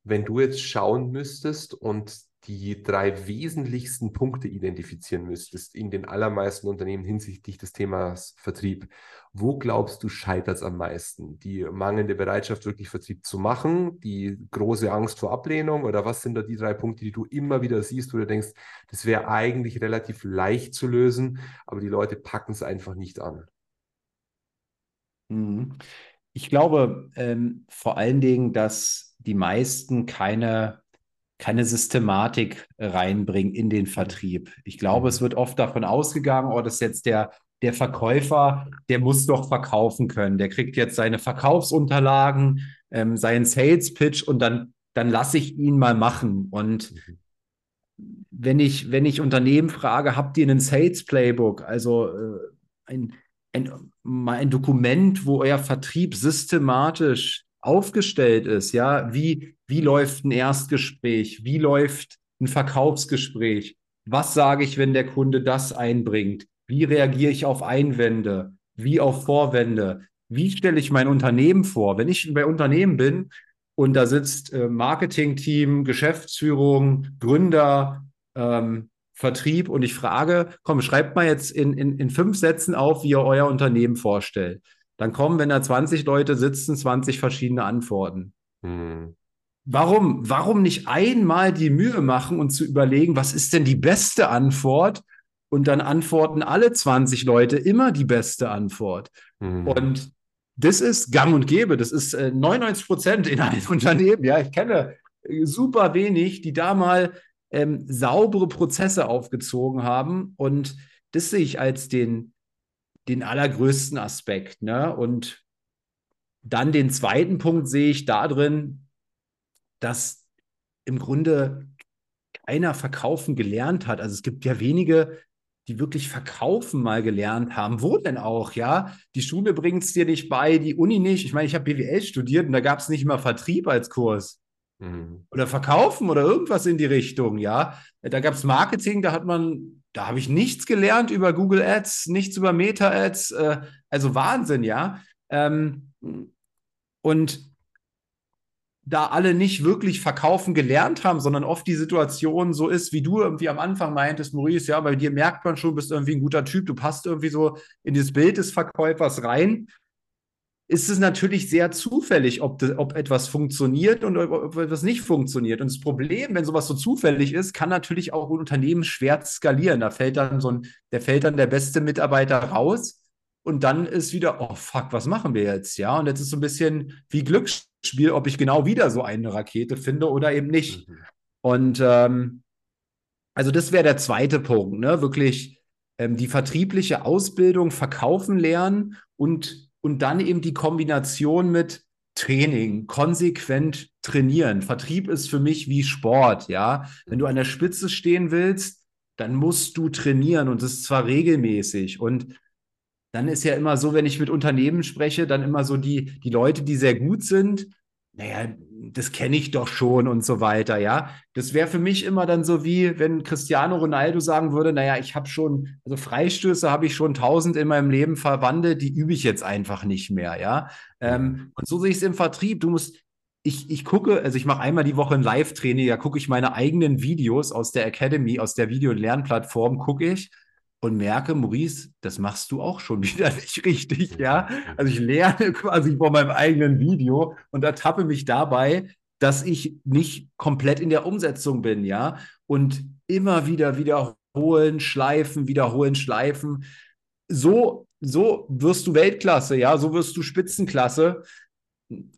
Wenn du jetzt schauen müsstest und die drei wesentlichsten Punkte identifizieren müsstest in den allermeisten Unternehmen hinsichtlich des Themas Vertrieb, wo glaubst du scheitert es am meisten? Die mangelnde Bereitschaft, wirklich Vertrieb zu machen, die große Angst vor Ablehnung oder was sind da die drei Punkte, die du immer wieder siehst, wo du denkst, das wäre eigentlich relativ leicht zu lösen, aber die Leute packen es einfach nicht an? Mhm. Ich glaube ähm, vor allen Dingen, dass die meisten keine keine Systematik reinbringen in den Vertrieb. Ich glaube, mhm. es wird oft davon ausgegangen, oh, das ist jetzt der, der Verkäufer, der muss doch verkaufen können. Der kriegt jetzt seine Verkaufsunterlagen, ähm, seinen Sales Pitch und dann, dann lasse ich ihn mal machen. Und mhm. wenn ich, wenn ich Unternehmen frage, habt ihr einen Sales Playbook, also äh, ein, ein, mal ein Dokument, wo euer Vertrieb systematisch aufgestellt ist, ja, wie, wie läuft ein Erstgespräch, wie läuft ein Verkaufsgespräch, was sage ich, wenn der Kunde das einbringt, wie reagiere ich auf Einwände, wie auf Vorwände, wie stelle ich mein Unternehmen vor, wenn ich bei Unternehmen bin und da sitzt äh, Marketingteam, Geschäftsführung, Gründer, ähm, Vertrieb und ich frage, komm, schreibt mal jetzt in, in, in fünf Sätzen auf, wie ihr euer Unternehmen vorstellt dann kommen, wenn da 20 Leute sitzen, 20 verschiedene Antworten. Hm. Warum, warum nicht einmal die Mühe machen und zu überlegen, was ist denn die beste Antwort? Und dann antworten alle 20 Leute immer die beste Antwort. Hm. Und das ist gang und gäbe. Das ist äh, 99 Prozent in einem Unternehmen. Ja, ich kenne äh, super wenig, die da mal ähm, saubere Prozesse aufgezogen haben. Und das sehe ich als den, den allergrößten Aspekt. Ne? Und dann den zweiten Punkt sehe ich darin, dass im Grunde keiner verkaufen gelernt hat. Also es gibt ja wenige, die wirklich verkaufen mal gelernt haben. Wo denn auch, ja? Die Schule bringt es dir nicht bei, die Uni nicht. Ich meine, ich habe BWL studiert und da gab es nicht mal Vertrieb als Kurs. Mhm. Oder Verkaufen oder irgendwas in die Richtung, ja. Da gab es Marketing, da hat man da habe ich nichts gelernt über Google Ads, nichts über Meta Ads, äh, also Wahnsinn, ja. Ähm, und da alle nicht wirklich verkaufen gelernt haben, sondern oft die Situation so ist, wie du irgendwie am Anfang meintest, Maurice, ja, bei dir merkt man schon, bist irgendwie ein guter Typ, du passt irgendwie so in das Bild des Verkäufers rein ist es natürlich sehr zufällig, ob, de, ob etwas funktioniert und ob, ob, etwas nicht funktioniert. Und das Problem, wenn sowas so zufällig ist, kann natürlich auch ein Unternehmen schwer skalieren. Da fällt dann so ein, der fällt dann der beste Mitarbeiter raus und dann ist wieder, oh fuck, was machen wir jetzt? Ja, und jetzt ist so ein bisschen wie Glücksspiel, ob ich genau wieder so eine Rakete finde oder eben nicht. Mhm. Und ähm, also das wäre der zweite Punkt, ne? Wirklich ähm, die vertriebliche Ausbildung verkaufen lernen und und dann eben die Kombination mit Training, konsequent trainieren. Vertrieb ist für mich wie Sport, ja. Wenn du an der Spitze stehen willst, dann musst du trainieren und das ist zwar regelmäßig und dann ist ja immer so, wenn ich mit Unternehmen spreche, dann immer so die, die Leute, die sehr gut sind, naja, das kenne ich doch schon und so weiter, ja. Das wäre für mich immer dann so wie, wenn Cristiano Ronaldo sagen würde, naja, ich habe schon, also Freistöße habe ich schon tausend in meinem Leben verwandelt, die übe ich jetzt einfach nicht mehr, ja. Ähm, und so sehe ich es im Vertrieb. Du musst, ich, ich gucke, also ich mache einmal die Woche ein Live-Training, da gucke ich meine eigenen Videos aus der Academy, aus der Video-Lernplattform, gucke ich und merke, Maurice, das machst du auch schon wieder nicht richtig, ja. Also ich lerne quasi von meinem eigenen Video und ertappe mich dabei, dass ich nicht komplett in der Umsetzung bin, ja. Und immer wieder wiederholen, schleifen, wiederholen, schleifen. So, so wirst du Weltklasse, ja, so wirst du Spitzenklasse.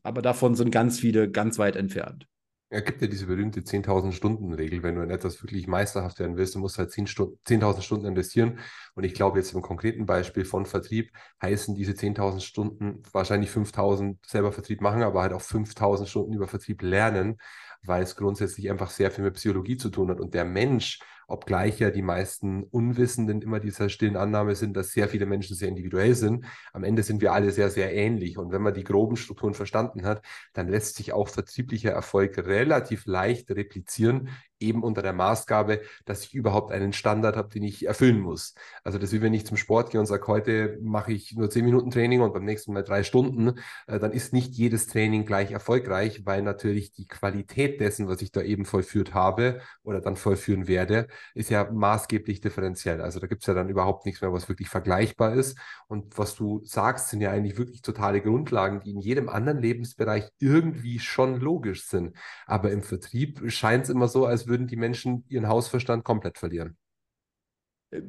Aber davon sind ganz viele ganz weit entfernt. Es gibt ja diese berühmte 10.000 Stunden Regel. Wenn du in etwas wirklich meisterhaft werden willst, du musst halt 10.000 Stunden, Stunden investieren. Und ich glaube, jetzt im konkreten Beispiel von Vertrieb heißen diese 10.000 Stunden wahrscheinlich 5.000 selber Vertrieb machen, aber halt auch 5.000 Stunden über Vertrieb lernen, weil es grundsätzlich einfach sehr viel mit Psychologie zu tun hat. Und der Mensch obgleich ja die meisten Unwissenden immer dieser stillen Annahme sind, dass sehr viele Menschen sehr individuell sind. Am Ende sind wir alle sehr, sehr ähnlich. Und wenn man die groben Strukturen verstanden hat, dann lässt sich auch vertrieblicher Erfolg relativ leicht replizieren eben unter der Maßgabe, dass ich überhaupt einen Standard habe, den ich erfüllen muss. Also das wie wenn ich zum Sport gehe und sage, heute mache ich nur zehn Minuten Training und beim nächsten Mal drei Stunden, äh, dann ist nicht jedes Training gleich erfolgreich, weil natürlich die Qualität dessen, was ich da eben vollführt habe oder dann vollführen werde, ist ja maßgeblich differenziell. Also da gibt es ja dann überhaupt nichts mehr, was wirklich vergleichbar ist. Und was du sagst, sind ja eigentlich wirklich totale Grundlagen, die in jedem anderen Lebensbereich irgendwie schon logisch sind. Aber im Vertrieb scheint es immer so, als würden die Menschen ihren Hausverstand komplett verlieren.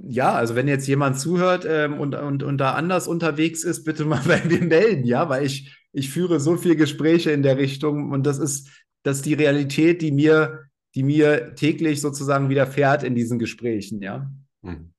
Ja, also wenn jetzt jemand zuhört ähm, und, und, und da anders unterwegs ist, bitte mal bei mir melden, ja, weil ich, ich führe so viele Gespräche in der Richtung und das ist, das ist die Realität, die mir, die mir täglich sozusagen widerfährt in diesen Gesprächen, ja. Hm.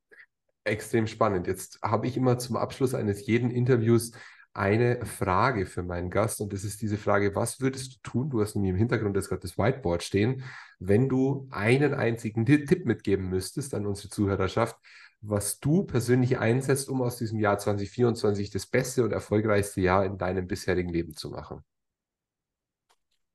Extrem spannend. Jetzt habe ich immer zum Abschluss eines jeden Interviews eine Frage für meinen Gast und das ist diese Frage, was würdest du tun? Du hast nämlich im Hintergrund jetzt gerade das Whiteboard stehen, wenn du einen einzigen Tipp mitgeben müsstest an unsere Zuhörerschaft, was du persönlich einsetzt, um aus diesem Jahr 2024 das beste und erfolgreichste Jahr in deinem bisherigen Leben zu machen.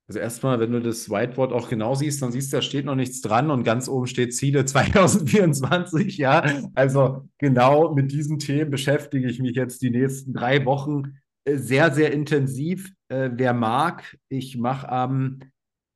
Also erstmal, wenn du das Whiteboard auch genau siehst, dann siehst du, da steht noch nichts dran und ganz oben steht Ziele 2024, ja. Also genau mit diesen Themen beschäftige ich mich jetzt die nächsten drei Wochen äh, sehr, sehr intensiv. Äh, wer mag, ich mache am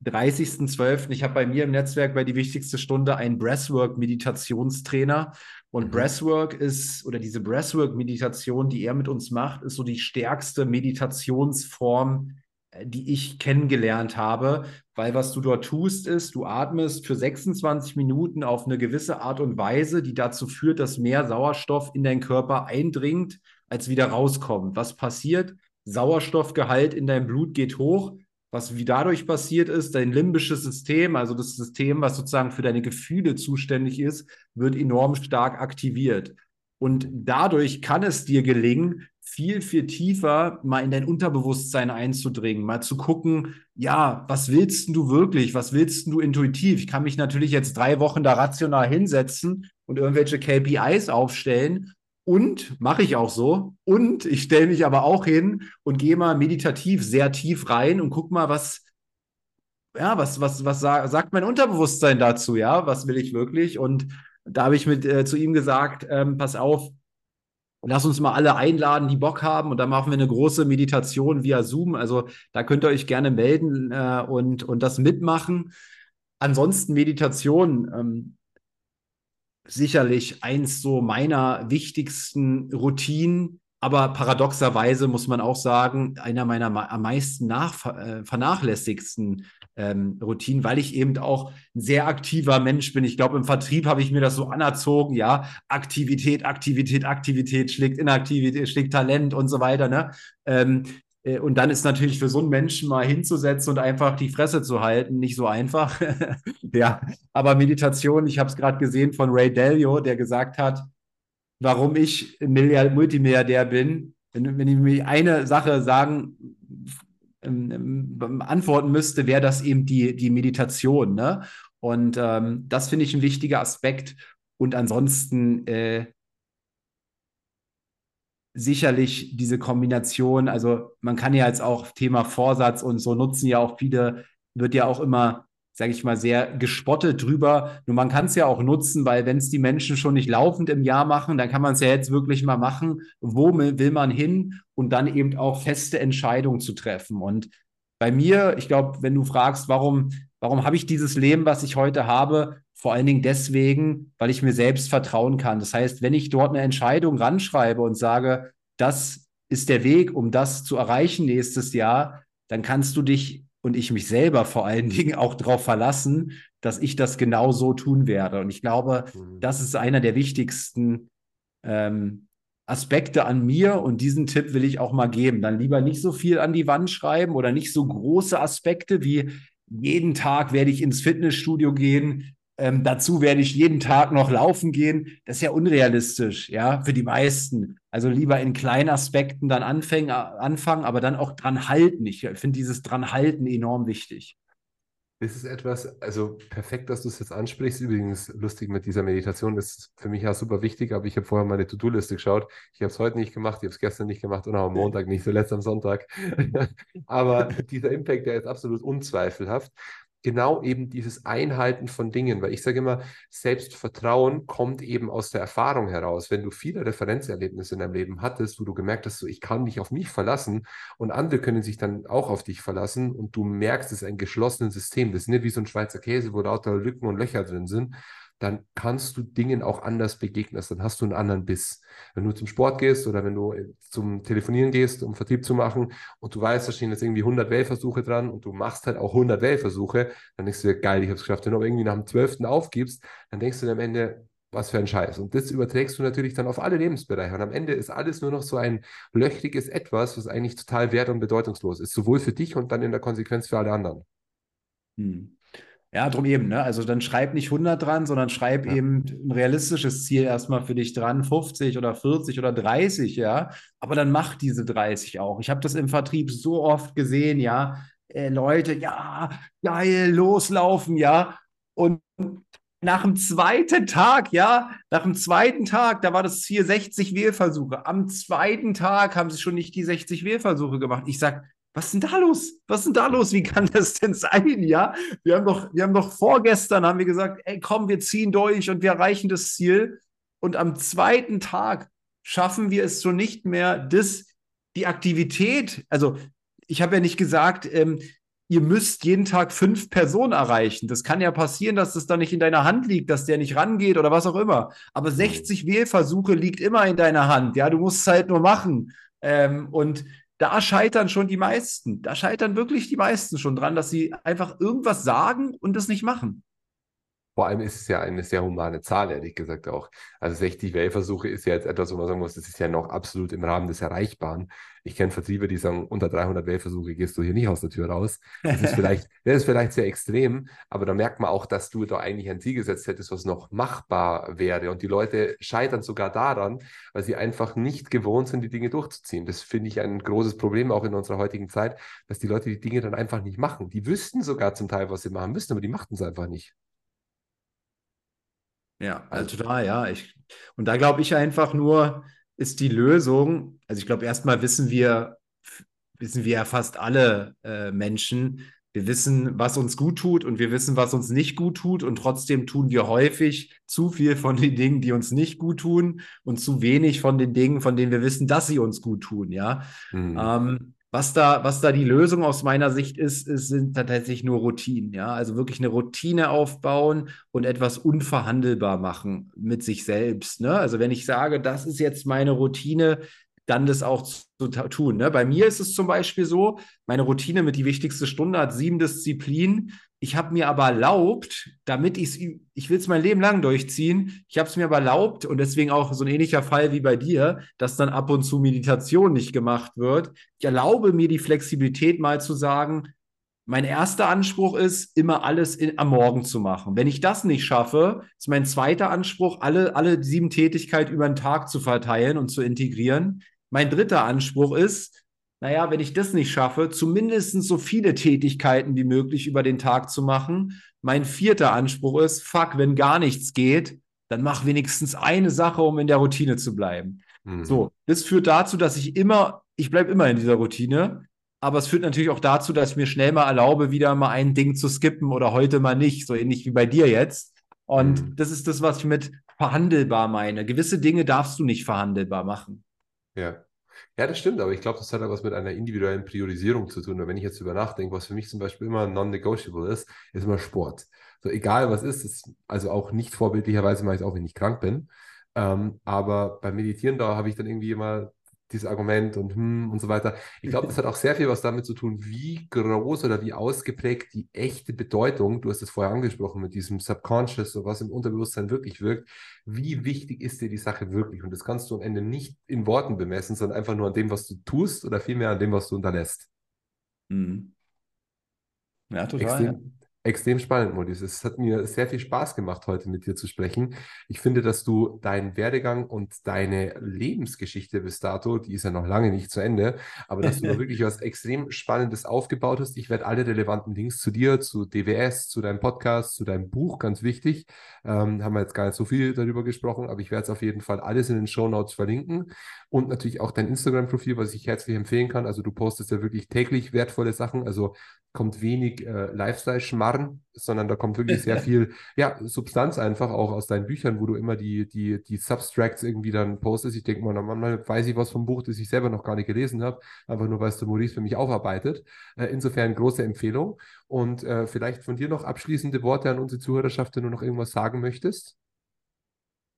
30.12. Ich habe bei mir im Netzwerk bei die wichtigste Stunde einen Breathwork-Meditationstrainer. Und mhm. Breathwork ist, oder diese Breathwork-Meditation, die er mit uns macht, ist so die stärkste Meditationsform, die ich kennengelernt habe, weil was du dort tust, ist, du atmest für 26 Minuten auf eine gewisse Art und Weise, die dazu führt, dass mehr Sauerstoff in deinen Körper eindringt, als wieder rauskommt. Was passiert? Sauerstoffgehalt in deinem Blut geht hoch. Was wie dadurch passiert ist, dein limbisches System, also das System, was sozusagen für deine Gefühle zuständig ist, wird enorm stark aktiviert. Und dadurch kann es dir gelingen, viel, viel tiefer mal in dein Unterbewusstsein einzudringen, mal zu gucken, ja, was willst du wirklich? Was willst du intuitiv? Ich kann mich natürlich jetzt drei Wochen da rational hinsetzen und irgendwelche KPIs aufstellen. Und mache ich auch so. Und ich stelle mich aber auch hin und gehe mal meditativ sehr tief rein und guck mal, was, ja, was, was, was sagt mein Unterbewusstsein dazu? Ja, was will ich wirklich? Und da habe ich mit äh, zu ihm gesagt, ähm, pass auf, lass uns mal alle einladen, die Bock haben und dann machen wir eine große Meditation via Zoom. Also da könnt ihr euch gerne melden äh, und, und das mitmachen. Ansonsten Meditation, ähm, sicherlich eins so meiner wichtigsten Routinen, aber paradoxerweise muss man auch sagen, einer meiner am meisten nach, äh, vernachlässigsten ähm, Routinen, weil ich eben auch ein sehr aktiver Mensch bin. Ich glaube, im Vertrieb habe ich mir das so anerzogen, ja, Aktivität, Aktivität, Aktivität schlägt Inaktivität, schlägt Talent und so weiter. Ne? Ähm, äh, und dann ist natürlich für so einen Menschen mal hinzusetzen und einfach die Fresse zu halten nicht so einfach. ja, aber Meditation, ich habe es gerade gesehen von Ray Dalio, der gesagt hat, warum ich Milliard Multimilliardär bin. Wenn, wenn ich mir eine Sache sagen, ähm, ähm, antworten müsste, wäre das eben die, die Meditation. Ne? Und ähm, das finde ich ein wichtiger Aspekt. Und ansonsten äh, sicherlich diese Kombination, also man kann ja jetzt auch Thema Vorsatz und so nutzen ja auch viele, wird ja auch immer sage ich mal, sehr gespottet drüber. Nur man kann es ja auch nutzen, weil wenn es die Menschen schon nicht laufend im Jahr machen, dann kann man es ja jetzt wirklich mal machen. Wo will man hin? Und dann eben auch feste Entscheidungen zu treffen. Und bei mir, ich glaube, wenn du fragst, warum, warum habe ich dieses Leben, was ich heute habe, vor allen Dingen deswegen, weil ich mir selbst vertrauen kann. Das heißt, wenn ich dort eine Entscheidung ranschreibe und sage, das ist der Weg, um das zu erreichen nächstes Jahr, dann kannst du dich und ich mich selber vor allen Dingen auch darauf verlassen, dass ich das genau so tun werde. Und ich glaube, mhm. das ist einer der wichtigsten ähm, Aspekte an mir und diesen Tipp will ich auch mal geben. Dann lieber nicht so viel an die Wand schreiben oder nicht so große Aspekte wie jeden Tag werde ich ins Fitnessstudio gehen, ähm, dazu werde ich jeden Tag noch laufen gehen. Das ist ja unrealistisch, ja, für die meisten. Also lieber in kleinen Aspekten dann anfangen, anfangen aber dann auch dran halten. Ich finde dieses dran halten enorm wichtig. Das ist etwas, also perfekt, dass du es jetzt ansprichst. Übrigens, lustig mit dieser Meditation, ist für mich ja super wichtig, aber ich habe vorher meine To-Do-Liste geschaut. Ich habe es heute nicht gemacht, ich habe es gestern nicht gemacht und auch am Montag nicht, zuletzt am Sonntag. aber dieser Impact, der ist absolut unzweifelhaft. Genau eben dieses Einhalten von Dingen, weil ich sage immer, Selbstvertrauen kommt eben aus der Erfahrung heraus. Wenn du viele Referenzerlebnisse in deinem Leben hattest, wo du gemerkt hast, so, ich kann mich auf mich verlassen und andere können sich dann auch auf dich verlassen und du merkst, es ist ein geschlossenes System. Das ist nicht wie so ein Schweizer Käse, wo lauter Lücken und Löcher drin sind, dann kannst du Dingen auch anders begegnen. Dann hast du einen anderen Biss. Wenn du zum Sport gehst oder wenn du äh, zum Telefonieren gehst, um Vertrieb zu machen und du weißt, da stehen jetzt irgendwie 100 Wählversuche dran und du machst halt auch 100 Wählversuche, dann denkst du dir, geil, ich habe es geschafft. Wenn du aber irgendwie nach dem 12. aufgibst, dann denkst du dir am Ende, was für ein Scheiß. Und das überträgst du natürlich dann auf alle Lebensbereiche. Und am Ende ist alles nur noch so ein löchriges Etwas, was eigentlich total wert- und bedeutungslos ist, sowohl für dich und dann in der Konsequenz für alle anderen. Hm. Ja, drum eben, ne? Also dann schreib nicht 100 dran, sondern schreib ja. eben ein realistisches Ziel erstmal für dich dran, 50 oder 40 oder 30, ja. Aber dann mach diese 30 auch. Ich habe das im Vertrieb so oft gesehen, ja. Äh, Leute, ja, geil, loslaufen, ja. Und nach dem zweiten Tag, ja, nach dem zweiten Tag, da war das Ziel 60 Wählversuche. Am zweiten Tag haben sie schon nicht die 60 Wählversuche gemacht. Ich sage, was ist denn da los? Was ist denn da los? Wie kann das denn sein? Ja, wir haben doch, wir haben doch vorgestern haben wir gesagt, ey, komm, wir ziehen durch und wir erreichen das Ziel. Und am zweiten Tag schaffen wir es schon nicht mehr, das, die Aktivität, also ich habe ja nicht gesagt, ähm, ihr müsst jeden Tag fünf Personen erreichen. Das kann ja passieren, dass das dann nicht in deiner Hand liegt, dass der nicht rangeht oder was auch immer. Aber 60 mhm. Wählversuche liegt immer in deiner Hand. Ja, du musst es halt nur machen. Ähm, und da scheitern schon die meisten. Da scheitern wirklich die meisten schon dran, dass sie einfach irgendwas sagen und es nicht machen. Vor allem ist es ja eine sehr humane Zahl, ehrlich gesagt auch. Also 60 Wählversuche ist ja jetzt etwas, wo man sagen muss, das ist ja noch absolut im Rahmen des Erreichbaren. Ich kenne Vertriebe, die sagen, unter 300 Wählversuche gehst du hier nicht aus der Tür raus. Das ist vielleicht, das ist vielleicht sehr extrem, aber da merkt man auch, dass du da eigentlich ein Ziel gesetzt hättest, was noch machbar wäre. Und die Leute scheitern sogar daran, weil sie einfach nicht gewohnt sind, die Dinge durchzuziehen. Das finde ich ein großes Problem auch in unserer heutigen Zeit, dass die Leute die Dinge dann einfach nicht machen. Die wüssten sogar zum Teil, was sie machen müssen, aber die machten es einfach nicht. Ja, also total, ja. Ich, und da glaube ich einfach nur, ist die Lösung, also ich glaube, erstmal wissen wir, wissen wir ja fast alle äh, Menschen, wir wissen, was uns gut tut und wir wissen, was uns nicht gut tut und trotzdem tun wir häufig zu viel von den Dingen, die uns nicht gut tun und zu wenig von den Dingen, von denen wir wissen, dass sie uns gut tun, ja. Mhm. Ähm, was da, was da die Lösung aus meiner Sicht ist, ist sind tatsächlich nur Routinen. Ja, also wirklich eine Routine aufbauen und etwas unverhandelbar machen mit sich selbst. Ne? Also wenn ich sage, das ist jetzt meine Routine, dann das auch zu tun. Ne? Bei mir ist es zum Beispiel so, meine Routine mit die wichtigste Stunde hat sieben Disziplinen. Ich habe mir aber erlaubt, damit ich es, ich will es mein Leben lang durchziehen, ich habe es mir aber erlaubt und deswegen auch so ein ähnlicher Fall wie bei dir, dass dann ab und zu Meditation nicht gemacht wird. Ich erlaube mir die Flexibilität mal zu sagen, mein erster Anspruch ist, immer alles in, am Morgen zu machen. Wenn ich das nicht schaffe, ist mein zweiter Anspruch, alle, alle sieben Tätigkeiten über den Tag zu verteilen und zu integrieren. Mein dritter Anspruch ist, naja, wenn ich das nicht schaffe, zumindest so viele Tätigkeiten wie möglich über den Tag zu machen. Mein vierter Anspruch ist, fuck, wenn gar nichts geht, dann mach wenigstens eine Sache, um in der Routine zu bleiben. Mhm. So, das führt dazu, dass ich immer, ich bleibe immer in dieser Routine, aber es führt natürlich auch dazu, dass ich mir schnell mal erlaube, wieder mal ein Ding zu skippen oder heute mal nicht, so ähnlich wie bei dir jetzt. Und mhm. das ist das, was ich mit verhandelbar meine. Gewisse Dinge darfst du nicht verhandelbar machen. Ja. Ja, das stimmt, aber ich glaube, das hat auch was mit einer individuellen Priorisierung zu tun. Und wenn ich jetzt über nachdenke, was für mich zum Beispiel immer non-negotiable ist, ist immer Sport. So egal was ist, ist also auch nicht vorbildlicherweise mache ich es auch, wenn ich krank bin. Ähm, aber beim Meditieren, da habe ich dann irgendwie immer dieses Argument und hm und so weiter. Ich glaube, das hat auch sehr viel was damit zu tun, wie groß oder wie ausgeprägt die echte Bedeutung, du hast es vorher angesprochen mit diesem Subconscious, so was im Unterbewusstsein wirklich wirkt, wie wichtig ist dir die Sache wirklich? Und das kannst du am Ende nicht in Worten bemessen, sondern einfach nur an dem, was du tust oder vielmehr an dem, was du unterlässt. Mhm. Ja, total. Extrem, Extrem spannend, Modis. Es hat mir sehr viel Spaß gemacht, heute mit dir zu sprechen. Ich finde, dass du deinen Werdegang und deine Lebensgeschichte bis dato, die ist ja noch lange nicht zu Ende, aber dass du da wirklich was extrem Spannendes aufgebaut hast. Ich werde alle relevanten Links zu dir, zu DWS, zu deinem Podcast, zu deinem Buch, ganz wichtig, ähm, haben wir jetzt gar nicht so viel darüber gesprochen, aber ich werde es auf jeden Fall alles in den Show Notes verlinken und natürlich auch dein Instagram-Profil, was ich herzlich empfehlen kann. Also du postest ja wirklich täglich wertvolle Sachen, also kommt wenig äh, Lifestyle-Schmarrn Gebaren, sondern da kommt wirklich sehr viel ja, Substanz einfach auch aus deinen Büchern, wo du immer die, die, die Substracts irgendwie dann postest. Ich denke mal, manchmal weiß ich was vom Buch, das ich selber noch gar nicht gelesen habe, einfach nur, weil es der Maurice für mich aufarbeitet. Äh, insofern große Empfehlung. Und äh, vielleicht von dir noch abschließende Worte an unsere Zuhörerschaft, wenn du noch irgendwas sagen möchtest.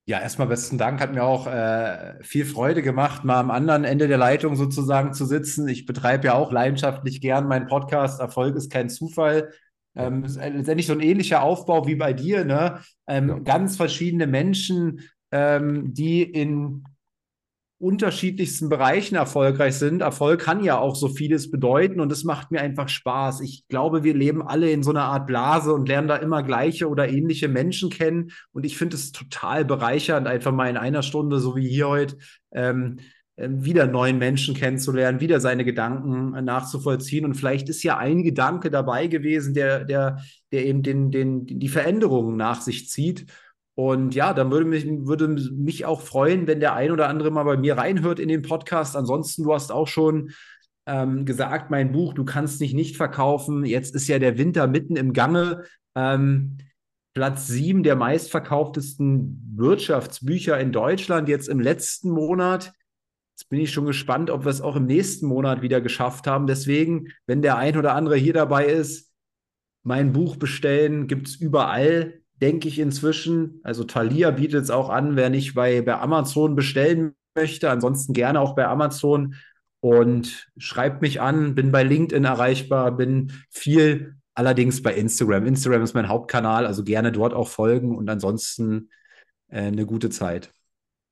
Ja, erstmal besten Dank. Hat mir auch äh, viel Freude gemacht, mal am anderen Ende der Leitung sozusagen zu sitzen. Ich betreibe ja auch leidenschaftlich gern meinen Podcast. Erfolg ist kein Zufall. Ähm, ist letztendlich so ein ähnlicher Aufbau wie bei dir, ne? Ähm, ja. Ganz verschiedene Menschen, ähm, die in unterschiedlichsten Bereichen erfolgreich sind. Erfolg kann ja auch so vieles bedeuten und es macht mir einfach Spaß. Ich glaube, wir leben alle in so einer Art Blase und lernen da immer gleiche oder ähnliche Menschen kennen. Und ich finde es total bereichernd, einfach mal in einer Stunde, so wie hier heute, ähm wieder neuen Menschen kennenzulernen, wieder seine Gedanken nachzuvollziehen. Und vielleicht ist ja ein Gedanke dabei gewesen, der, der, der eben den, den, die Veränderungen nach sich zieht. Und ja, dann würde mich, würde mich auch freuen, wenn der ein oder andere mal bei mir reinhört in den Podcast. Ansonsten, du hast auch schon ähm, gesagt, mein Buch, du kannst dich nicht verkaufen. Jetzt ist ja der Winter mitten im Gange. Ähm, Platz sieben der meistverkauftesten Wirtschaftsbücher in Deutschland jetzt im letzten Monat. Jetzt bin ich schon gespannt, ob wir es auch im nächsten Monat wieder geschafft haben. Deswegen, wenn der ein oder andere hier dabei ist, mein Buch bestellen, gibt es überall denke ich inzwischen. Also Thalia bietet es auch an, wer nicht bei, bei Amazon bestellen möchte. Ansonsten gerne auch bei Amazon. Und schreibt mich an, bin bei LinkedIn erreichbar, bin viel allerdings bei Instagram. Instagram ist mein Hauptkanal, also gerne dort auch folgen und ansonsten äh, eine gute Zeit.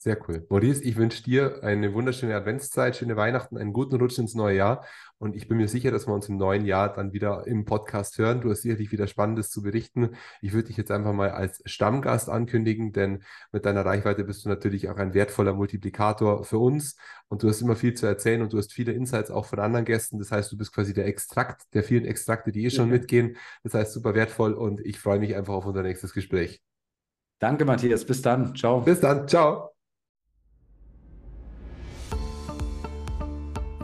Sehr cool. Maurice, ich wünsche dir eine wunderschöne Adventszeit, schöne Weihnachten, einen guten Rutsch ins neue Jahr. Und ich bin mir sicher, dass wir uns im neuen Jahr dann wieder im Podcast hören. Du hast sicherlich wieder Spannendes zu berichten. Ich würde dich jetzt einfach mal als Stammgast ankündigen, denn mit deiner Reichweite bist du natürlich auch ein wertvoller Multiplikator für uns. Und du hast immer viel zu erzählen und du hast viele Insights auch von anderen Gästen. Das heißt, du bist quasi der Extrakt der vielen Extrakte, die eh schon okay. mitgehen. Das heißt, super wertvoll und ich freue mich einfach auf unser nächstes Gespräch. Danke, Matthias. Bis dann. Ciao. Bis dann. Ciao.